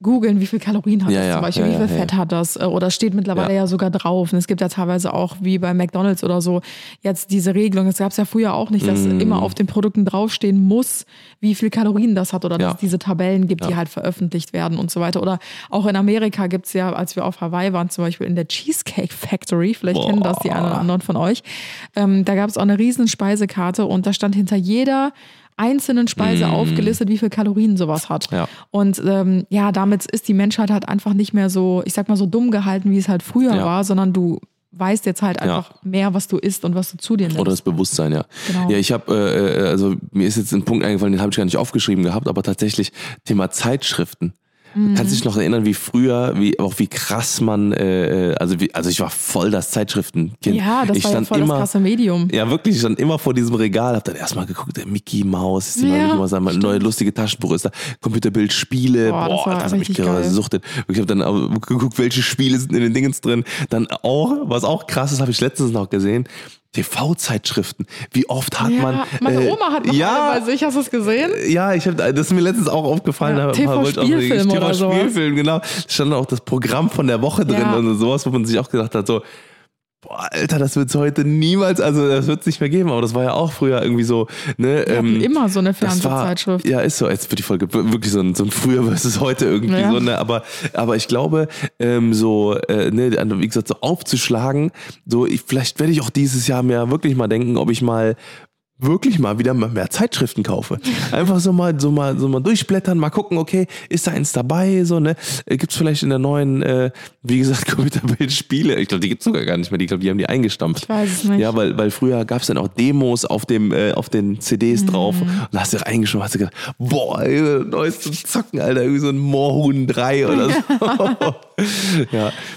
googeln, wie viel Kalorien hat Ja, das ja, zum Beispiel, ja, wie viel. Fett hat das äh, oder steht mittlerweile Ja. sogar drauf. Und es gibt ja teilweise auch, wie bei McDonalds oder so, jetzt diese Regelung. Es gab es ja früher auch nicht, dass Mm. immer auf den Produkten draufstehen muss, wie viel Kalorien das hat oder dass es diese Tabellen gibt, die halt veröffentlicht werden und so weiter. Oder auch in Amerika gibt es ja, als wir auf Hawaii waren, zum Beispiel in der Cheesecake Factory, vielleicht Boah. kennen das die einen oder anderen von euch, ähm, da gab es auch eine riesen Speisekarte und da stand hinter jeder einzelnen Speise aufgelistet, wie viel Kalorien sowas hat. Ja. Und ähm, ja, damit ist die Menschheit halt einfach nicht mehr so, ich sag mal so dumm gehalten, wie es halt früher Ja. war, sondern du weißt jetzt halt Ja. einfach mehr, was du isst und was du zu dir nimmst. Oder das Bewusstsein, ja. Genau. Ja, ich habe, äh, äh, also mir ist jetzt ein Punkt eingefallen, den habe ich gar nicht aufgeschrieben gehabt, aber tatsächlich Thema Zeitschriften. Mhm. Kannst du dich noch erinnern, wie früher, wie auch wie krass man, äh, äh, also wie, also ich war voll das Zeitschriftenkind. ja, das ich war ja stand voll immer, das krasse Medium. Ja, wirklich, ich stand immer vor diesem Regal, hab dann erstmal geguckt, der Mickey Maus, ist die Ja, neue mal neue lustige Taschenbuch ist da, Computerbild, Spiele, Boah, boah, das das, hab ich richtig geil. gesuchtet. Ich habe dann geguckt, welche Spiele sind in den Dingens drin. Dann auch, was auch krass ist, habe ich letztens noch gesehen, TV-Zeitschriften. Wie oft hat Ja, man. meine äh, Oma hat noch ja, bei sich, hast du es gesehen? ja, ich hab, das ist mir letztens auch aufgefallen. Ja, TV-Spielfilm oder sowas. TV-Spielfilm, genau. Da stand auch das Programm von der Woche drin Ja. und sowas, wo man sich auch gedacht hat, so, boah, Alter, das wird's heute niemals, also das wird's nicht mehr geben. Aber das war ja auch früher irgendwie so, ne? Wir hatten immer so eine Fernsehzeitschrift. Ja, ist so. Jetzt wird die Folge wirklich so ein, so ein früher versus heute irgendwie Ja. so, ne? Aber, aber ich glaube, ähm, so, äh, ne, wie gesagt, so aufzuschlagen, so, ich, vielleicht werde ich auch dieses Jahr mehr wirklich mal denken, ob ich mal wirklich mal wieder mal mehr Zeitschriften kaufe. Einfach so mal, so mal, so mal durchblättern, mal gucken, okay, ist da eins dabei, so, ne? Äh, Gibt's vielleicht in der neuen, äh, wie gesagt, [laughs] Computerbild-Spiele? Ich glaube, die gibt's sogar gar nicht mehr. Die, glaube, die haben die eingestampft. Ich weiß es nicht. Ja, weil, weil früher gab's dann auch Demos auf dem, äh, auf den CDs drauf. Und da hast du reingeschoben, hast du gedacht, boah, ey, neues zum Zocken, Alter, irgendwie so ein Moorhuhn 3 oder so. ja, [laughs]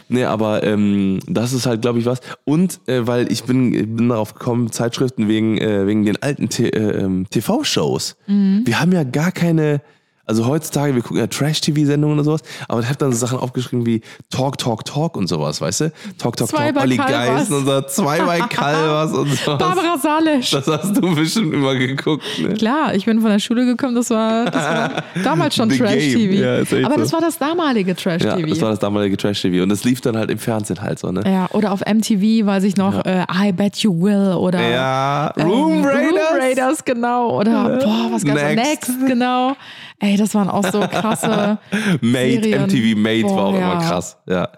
nee, aber ähm, das ist halt, glaube ich, was. Und äh, weil ich bin, ich bin darauf gekommen, Zeitschriften wegen, äh, wegen den alten äh, ähm, TV-Shows. Mhm. Wir haben ja gar keine. Also heutzutage, wir gucken ja Trash-TV-Sendungen oder sowas, aber ich habe dann so Sachen aufgeschrieben wie Talk, Talk, Talk und sowas, weißt du? Talk, Talk, Zwei Talk, Olli. Geist und so, zwei bei Calvas und sowas. Barbara Salisch. Das hast du bestimmt immer geguckt, ne? Klar, ich bin von der Schule gekommen, das war, das war [laughs] damals schon. Trash-TV. Ja, Aber so. das war das damalige Ja, Trash-TV. das war das damalige Trash-TV und das lief dann halt im Fernsehen halt so, ne? Ja, oder auf MTV, weiß ich noch, äh, I Bet You Will oder Ja, ähm, Room Raiders. Room Raiders, genau. Oder boah, was da? Next. Next, genau. Ey, das waren auch so krasse. [laughs] Made, Serien. MTV Made war auch Boah, immer ja. krass. Ja.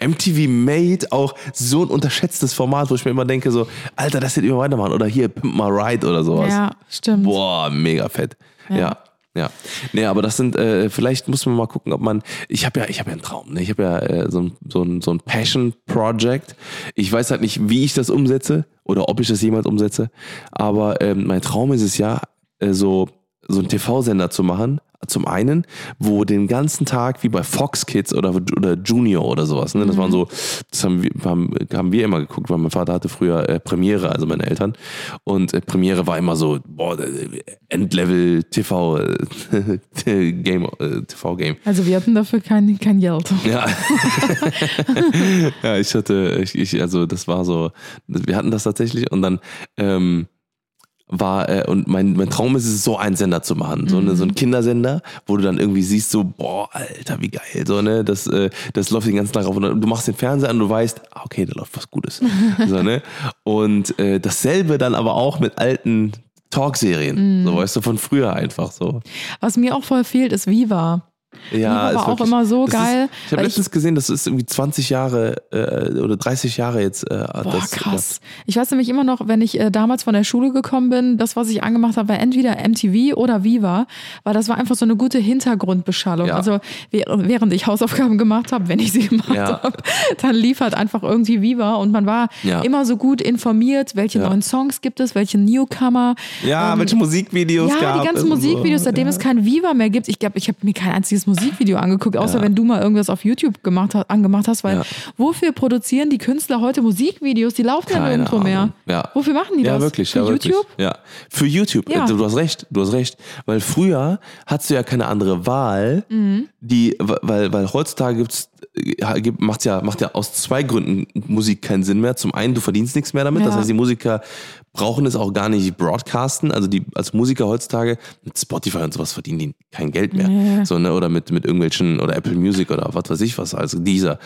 MTV Made auch so ein unterschätztes Format, wo ich mir immer denke, so, Alter, das hätte ich immer weitermachen. Oder hier, Pimp My Ride oder sowas. Ja, stimmt. Boah, mega fett. Ja. Ja. ja. Nee, aber das sind, äh, vielleicht muss man mal gucken, ob man, ich habe ja, ich habe ja einen Traum, ne? ich habe ja äh, so ein, so ein, so ein Passion-Project. Ich weiß halt nicht, wie ich das umsetze oder ob ich das jemals umsetze, aber ähm, mein Traum ist es ja, äh, so, so einen TV-Sender zu machen, zum einen, wo den ganzen Tag, wie bei Fox Kids oder, oder Junior oder sowas, ne? das waren so, das haben wir, haben, haben wir immer geguckt, weil mein Vater hatte früher äh, Premiere, also meine Eltern. Und äh, Premiere war immer so, boah, äh, Endlevel TV äh, [laughs] Game, äh, TV Game. Also wir hatten dafür kein, kein Geld. [laughs] Ja. [laughs] ja, ich hatte, ich, ich, also das war so, wir hatten das tatsächlich und dann ähm, war, äh, und mein, mein Traum ist es, so einen Sender zu machen. So, eine, so ein Kindersender, wo du dann irgendwie siehst, so, boah, Alter, wie geil, so, ne, das, äh, das läuft den ganzen Tag auf und dann- du machst den Fernseher an und du weißt, ah, okay, da läuft was Gutes. [laughs] so, ne? Und äh, dasselbe dann aber auch mit alten Talkserien, so weißt du, von früher einfach so. Was mir auch voll fehlt, ist Viva. Ja, ist war auch wirklich- immer so geil, Ist, ich habe letztens gesehen, das ist irgendwie 20 Jahre äh, oder 30 Jahre jetzt. Äh, Boah, krass. Ich weiß nämlich immer noch, wenn ich äh, damals von der Schule gekommen bin, das, was ich angemacht habe, war entweder MTV oder Viva, weil das war einfach so eine gute Hintergrundbeschallung. Ja. Also während ich Hausaufgaben gemacht habe, wenn ich sie [laughs] gemacht Ja. habe, dann lief halt einfach irgendwie Viva und man war Ja. immer so gut informiert, welche neuen Songs gibt es, welche Newcomer. Ja, Ähm, welche Musikvideos ja, die ganzen. Musikvideos, seitdem es kein Viva mehr gibt. Ich glaube, ich habe mir kein einziges Musikvideo angeguckt, außer Ja. wenn du mal irgendwas auf YouTube gemacht angemacht hast, weil Ja. wofür produzieren die Künstler heute Musikvideos? Die laufen ja nirgendwo mehr. Ja. Wofür machen die Ja, das? wirklich. Für YouTube? Wirklich. Ja, für YouTube. Du hast recht, du hast recht. Weil früher hattest du ja keine andere Wahl, Mhm. die, weil, weil heutzutage gibt's, gibt, macht's ja, macht ja aus zwei Gründen Musik keinen Sinn mehr. Zum einen, du verdienst nichts mehr damit. Das heißt, die Musiker brauchen es auch gar nicht broadcasten. Also die als Musiker heutzutage mit Spotify und sowas verdienen die kein Geld mehr. Nee. So, ne, oder mit, mit irgendwelchen, oder Apple Music oder was weiß ich was, also dieser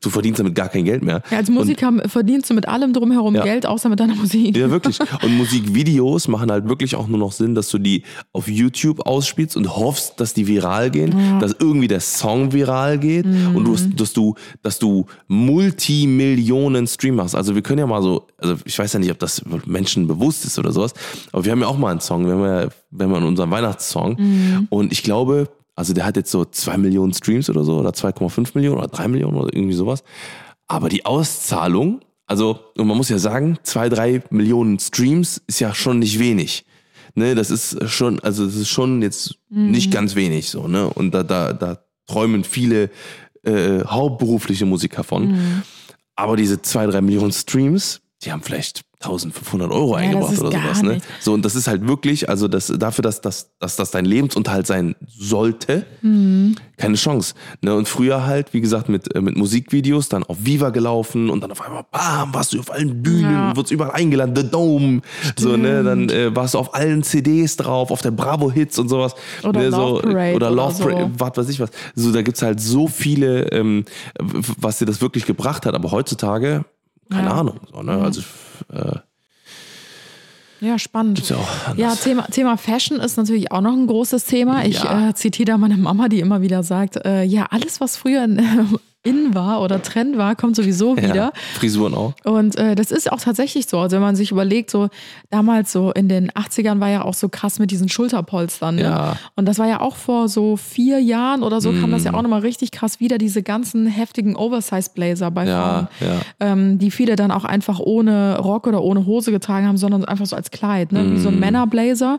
du verdienst damit gar kein Geld mehr. Ja, als Musiker verdienst du mit allem drumherum Ja. Geld, außer mit deiner Musik. Ja, wirklich. [laughs] Und Musikvideos machen halt wirklich auch nur noch Sinn, dass du die auf YouTube ausspielst und hoffst, dass die viral gehen, dass irgendwie der Song viral geht und du, dass du, dass du Multimillionen Stream machst. Also wir können ja mal so, also ich weiß ja nicht, ob das Menschen bewusst ist oder sowas, aber wir haben ja auch mal einen Song, wir haben ja, wir haben ja unseren Weihnachtssong und ich glaube, also der hat jetzt so zwei Millionen Streams oder so oder 2,5 Millionen oder drei Millionen oder irgendwie sowas. Aber die Auszahlung, also, und man muss ja sagen, zwei, drei Millionen Streams ist ja schon nicht wenig. Ne, das ist schon, also das ist schon jetzt nicht ganz wenig so, ne? Und da, da, da träumen viele äh, hauptberufliche Musiker von. Aber diese zwei, drei Millionen Streams, die haben vielleicht 1500 Euro das eingebracht oder sowas. Ne? So, und das ist halt wirklich, also das, dafür, dass, dass, dass das dein Lebensunterhalt sein sollte, Mhm. keine Chance. Ne? Und früher halt, wie gesagt, mit, äh, mit Musikvideos, dann auf Viva gelaufen und dann auf einmal, bam, warst du auf allen Bühnen, Ja. wurdest überall eingeladen, The Dome. So, ne? Dann äh, warst du auf allen CDs drauf, auf der Bravo Hits und sowas. Oder ne? Love so, Parade Oder Love so. Parade, was weiß ich was. So, da gibt's halt so viele, ähm, was dir das wirklich gebracht hat. Aber heutzutage, keine Ja. Ahnung. So, ne? Also, äh, Ja, spannend. Ja, Thema, Thema Fashion ist natürlich auch noch ein großes Thema. Ich Ja. äh, zitiere da meine Mama, die immer wieder sagt, äh, ja, alles, was früher in, in war oder Trend war, kommt sowieso wieder. Ja, Frisuren auch. Und äh, das ist auch tatsächlich so. Also wenn man sich überlegt, so damals so in den 80ern war ja auch so krass mit diesen Schulterpolstern. Ne? Ja. Und das war ja auch vor so vier Jahren oder so, kam das Mm. ja auch nochmal richtig krass wieder, diese ganzen heftigen Oversize-Blazer bei Frauen. Ja, ja. Ähm, die viele dann auch einfach ohne Rock oder ohne Hose getragen haben, sondern einfach so als Kleid, ne? wie so Mm. ein Männerblazer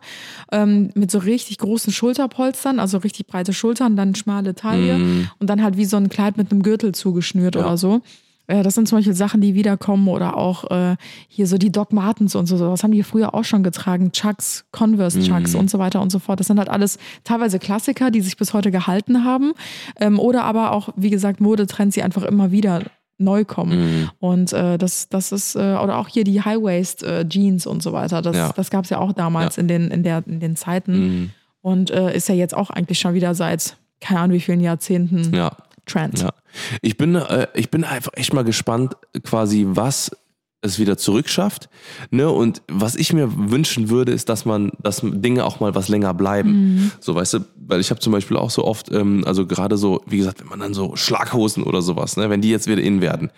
ähm, mit so richtig großen Schulterpolstern, also richtig breite Schultern, dann schmale Taille und dann halt wie so ein Kleid mit einem Gürtel zugeschnürt Mm. Ja. oder so. Äh, Das sind zum Beispiel Sachen, die wiederkommen oder auch äh, hier so die Doc Martens und so. Das haben die früher auch schon getragen. Chucks, Converse Chucks Mhm. und so weiter und so fort. Das sind halt alles teilweise Klassiker, die sich bis heute gehalten haben. Ähm, oder aber auch, wie gesagt, Modetrends, die einfach immer wieder neu kommen. Mhm. Und äh, das, das ist, äh, oder auch hier die High-Waist-Jeans und so weiter. Das, Ja. das gab es ja auch damals in, den, in, der, in den Zeiten. Mhm. Und äh, ist ja jetzt auch eigentlich schon wieder seit, keine Ahnung, wie vielen Jahrzehnten Ja. Trend. Ja. Ich bin, äh, ich bin einfach echt mal gespannt, quasi, was es wieder zurückschafft. Ne? Und was ich mir wünschen würde, ist, dass man, dass Dinge auch mal was länger bleiben. So, weißt du, weil ich habe zum Beispiel auch so oft, ähm, also gerade so, wie gesagt, wenn man dann so Schlaghosen oder sowas, ne, wenn die jetzt wieder in werden,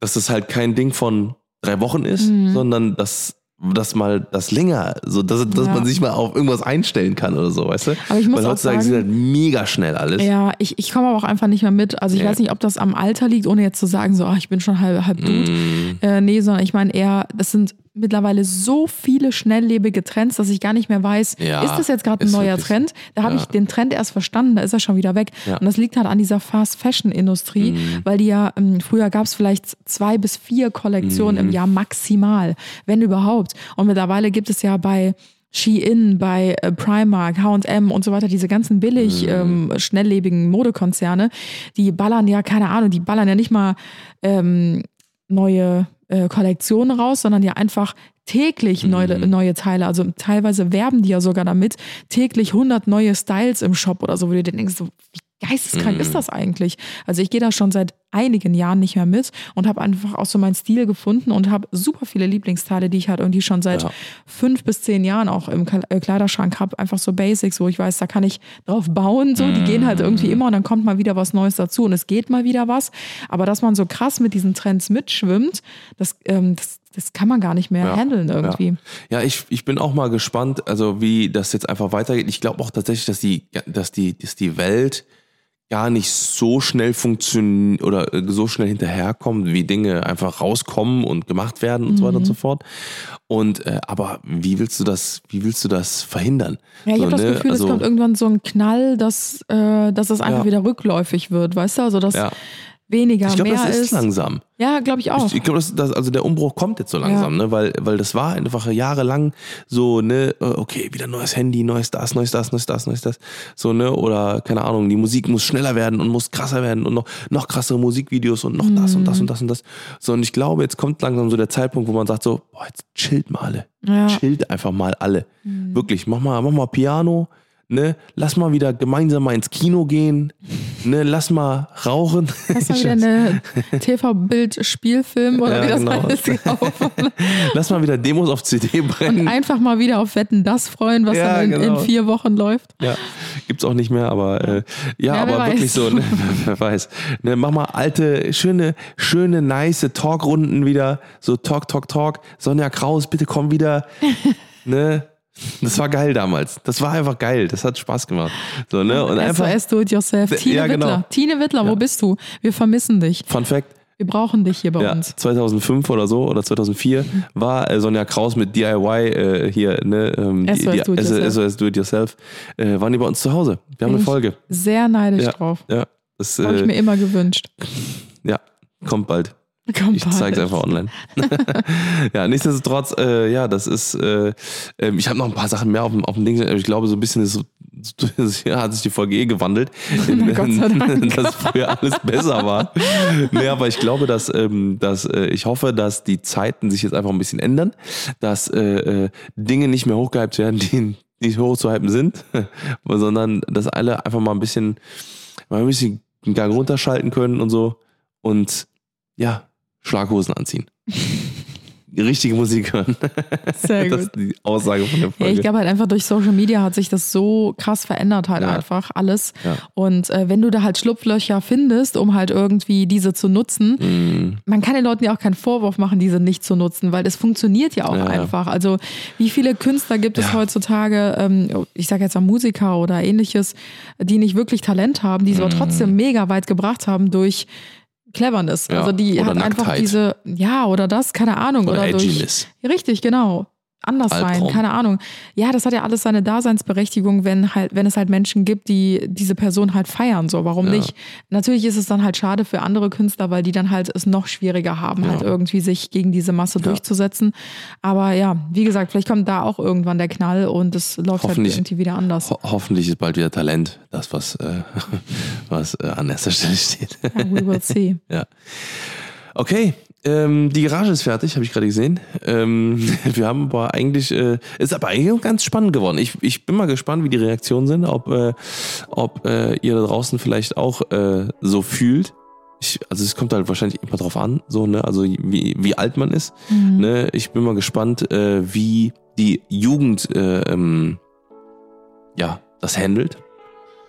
dass das halt kein Ding von drei Wochen ist, sondern dass dass mal das länger, so dass, dass Ja. man sich mal auf irgendwas einstellen kann oder so, weißt du? Aber ich muss Weil heutzutage sagen- ist halt mega schnell alles. Ja, ich, ich komme aber auch einfach nicht mehr mit. Also ich Ja. weiß nicht, ob das am Alter liegt, ohne jetzt zu sagen, so, ach, ich bin schon halb, halb Dude. Mm. Äh, nee, sondern ich meine eher, das sind mittlerweile so viele schnelllebige Trends, dass ich gar nicht mehr weiß, Ja, ist das jetzt gerade ein neuer wirklich- Trend? Da habe ja. ich den Trend erst verstanden, da ist er schon wieder weg. Ja. Und das liegt halt an dieser Fast-Fashion-Industrie, Mhm. weil die ja, ähm, früher gab es vielleicht zwei bis vier Kollektionen Mhm. im Jahr maximal, wenn überhaupt. Und mittlerweile gibt es ja bei Shein, bei äh, Primark, H&M und so weiter, diese ganzen billig, ähm, schnelllebigen Modekonzerne, die ballern ja, keine Ahnung, die ballern ja nicht mal ähm, neue äh, Kollektionen raus, sondern ja einfach täglich neue, neue Teile. Also teilweise werben die ja sogar damit, täglich 100 neue Styles im Shop oder so, wo du dir denkst, so, wie geisteskrank ist das eigentlich? Also ich gehe da schon seit einigen Jahren nicht mehr mit und habe einfach auch so meinen Stil gefunden und habe super viele Lieblingsteile, die ich halt irgendwie schon seit Ja. fünf bis zehn Jahren auch im äh, Kleiderschrank habe. Einfach so Basics, wo ich weiß, da kann ich drauf bauen. So, die gehen halt irgendwie immer und dann kommt mal wieder was Neues dazu und es geht mal wieder was. Aber dass man so krass mit diesen Trends mitschwimmt, das, ähm, das, das kann man gar nicht mehr Ja, handeln irgendwie. Ja, ich, ich bin auch mal gespannt, also wie das jetzt einfach weitergeht. Ich glaube auch tatsächlich, dass die, dass die, dass die Welt gar nicht so schnell funktioniert oder äh, so schnell hinterherkommt, wie Dinge einfach rauskommen und gemacht werden und so weiter und Mhm. so fort. Und äh, aber wie willst du das, wie willst du das verhindern? Ja, ich So, habe das ne? Gefühl, Also- es kommt irgendwann so ein Knall, dass, äh, dass es einfach Ja. wieder rückläufig wird, weißt du? Also dass Ja. Weniger Ich glaube, mehr das ist, ist. langsam. Ja, glaube ich auch. Ich, ich glaube, das, das, also der Umbruch kommt jetzt so langsam, ne? Weil, weil das war einfach jahrelang so, ne, äh, okay, wieder neues Handy, neues das, neues das, neues das, neues das. So, ne? Oder, keine Ahnung, die Musik muss schneller werden und muss krasser werden und noch, noch krassere Musikvideos und noch das und das und das und das. So, und ich glaube, jetzt kommt langsam so der Zeitpunkt, wo man sagt so, boah, jetzt chillt mal alle. Ja. Chillt einfach mal alle. Wirklich, mach mal, mach mal Piano, ne? Lass mal wieder gemeinsam mal ins Kino gehen. ne, lass mal rauchen. [laughs] Das war wieder eine TV-Bild-Spielfilm [laughs] oder Ja, wie das genau. heißt. [laughs] lass mal wieder Demos auf CD Und brennen. einfach mal wieder auf Wetten das freuen, was Ja, dann in, genau. in vier Wochen läuft. Ja, gibt's auch nicht mehr, aber äh, ja, Ja, aber weiß. wirklich so, ne, wer weiß. Ne, mach mal alte, schöne, schöne, nice Talkrunden wieder, so Talk, Talk, Talk. Sonja Kraus, bitte komm wieder. ne? Das war geil damals. Das war einfach geil. Das hat Spaß gemacht. So, ne? Und einfach, SOS Do It Yourself. Tine Ja, genau. Wittler. Tine Wittler, Ja. wo bist du? Wir vermissen dich. Fun Fact, Wir brauchen dich hier bei ja, uns. 2005 oder so oder 2004 war äh, Sonja Kraus mit DIY äh, hier, ne? Ähm, SOS die- Do It Yourself. SOS Do It Yourself, äh, waren die bei uns zu Hause. Wir haben Bin eine Folge. Sehr neidisch drauf. Ja, das Habe ich äh, mir immer gewünscht. ja, kommt bald. Ich zeig's einfach online. [laughs] ja, nichtsdestotrotz, äh, ja, das ist, äh, ähm, ich habe noch ein paar Sachen mehr auf dem, auf dem Ding. Ich glaube, so ein bisschen ist, [laughs] ja, hat sich die Folge eh gewandelt. [laughs] Dass früher alles besser war. Nee, aber ich glaube, dass, ähm, dass äh, ich hoffe, dass die Zeiten sich jetzt einfach ein bisschen ändern, dass äh, äh, Dinge nicht mehr hochgehypt werden, die nicht hochzuhypen sind, sondern dass alle einfach mal ein bisschen, mal ein bisschen einen Gang runterschalten können und so und ja, Schlaghosen anziehen. Die [laughs] richtige Musik hören. [laughs] Sehr Das gut. ist die Aussage von der Ja, Folge. ich glaube halt einfach durch Social Media hat sich das so krass verändert halt Ja. einfach alles. Ja. Und äh, wenn du da halt Schlupflöcher findest, um halt irgendwie diese zu nutzen, Mm, man kann den Leuten ja auch keinen Vorwurf machen, diese nicht zu nutzen, weil es funktioniert ja auch Ja, ja. einfach. Also wie viele Künstler gibt es Ja. heutzutage, ähm, ich sage jetzt mal Musiker oder ähnliches, die nicht wirklich Talent haben, die es Mhm. aber trotzdem mega weit gebracht haben durch Cleverness. Ja, Also die hat einfach Nacktheit. diese, ja, oder das, keine Ahnung. oder Oder, durch, Edginess. Richtig, genau. Anders sein, Albtraum. keine Ahnung. Ja, das hat ja alles seine Daseinsberechtigung, wenn halt, wenn es halt Menschen gibt, die diese Person halt feiern. So, warum Ja. nicht? Natürlich ist es dann halt schade für andere Künstler, weil die dann halt es noch schwieriger haben, Ja. halt irgendwie sich gegen diese Masse durchzusetzen. Aber ja, wie gesagt, vielleicht kommt da auch irgendwann der Knall und es läuft halt irgendwie wieder anders. Ho hoffentlich ist bald wieder Talent, das, was, äh, [laughs] was äh, an erster Stelle steht. Ja, we will see. [laughs] Ja. Okay, ähm, die Garage ist fertig, habe ich gerade gesehen. Ähm, [laughs] wir haben aber eigentlich, äh, ist aber eigentlich ganz spannend geworden. Ich, ich bin mal gespannt, wie die Reaktionen sind, ob, äh, ob äh, ihr da draußen vielleicht auch äh, so fühlt. Ich, also es kommt halt wahrscheinlich immer drauf an, so, ne, also wie, wie alt man ist. Mhm. Ne? Ich bin mal gespannt, äh, wie die Jugend äh, ähm, ja, das handelt.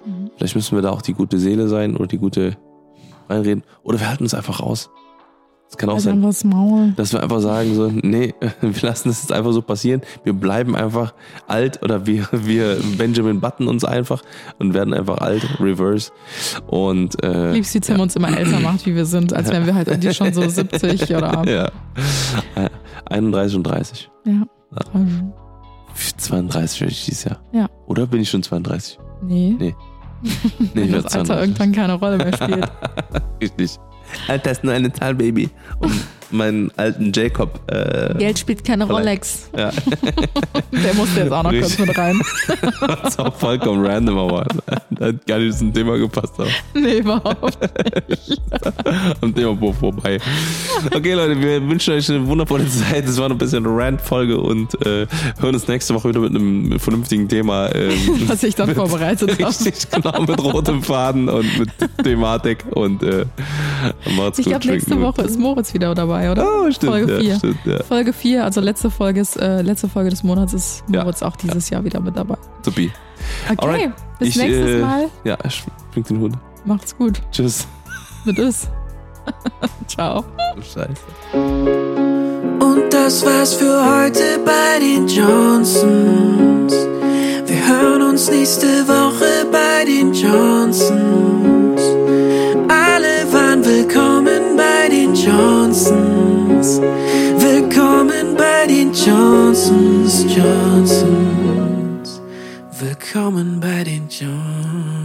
Mhm. Vielleicht müssen wir da auch die gute Seele sein oder die gute reinreden. Oder wir halten uns einfach raus. Das kann auch Also sein. das Maul. Dass wir einfach sagen so, nee, [laughs] wir lassen das jetzt einfach so passieren. Wir bleiben einfach alt oder wir, wir Benjamin Button uns einfach und werden einfach alt, reverse. Und äh, Liebst, wie Tim uns immer älter macht, wie wir sind, als wären wir halt irgendwie schon so 70 oder. [laughs] ja. Äh, 31 und 30. Ja. 32 werde ich dieses Jahr. Ja. Oder bin ich schon 32? Nee. Nee. Nee, ich werde das Alter 32. irgendwann keine Rolle mehr spielt. [laughs] Richtig. Alter ist nur eine Zahl, Baby. Um meinen alten Jacob. Äh, Geld spielt keine. Rolex. ja, [laughs] Der musste jetzt auch noch kurz Richtig. mit rein. [laughs] das ist auch vollkommen random, aber [laughs] da hat gar nicht zum Thema gepasst. Aber Nee, überhaupt. am Thema vor- vorbei. Okay, Leute, wir wünschen euch eine wundervolle Zeit. Das war noch ein bisschen eine Rant-Folge und äh, hören uns nächste Woche wieder mit einem vernünftigen Thema. Ähm, Was ich dann vorbereitet habe. Richtig, genau, mit rotem Faden und mit Thematik und äh, macht's Ich gut. glaube, nächste Woche ist Moritz wieder dabei, oder? Oh, stimmt. Folge ja, 4. Stimmt, ja. Folge 4, also letzte Folge, ist, äh, letzte Folge des Monats ist Ja. Moritz auch dieses Jahr wieder mit dabei. Supi. Okay, Alright. bis Ich, nächstes äh, Mal. Ja, schwingt den Hut. Macht's gut. Tschüss. Mit uns. [laughs] Ciao. Scheiße. Und das war's für heute bei den Johnsons. Wir hören uns nächste Woche bei den Johnsons. Johnsons. Willkommen bei den Johnsons, Johnsons. Willkommen bei den Johnsons.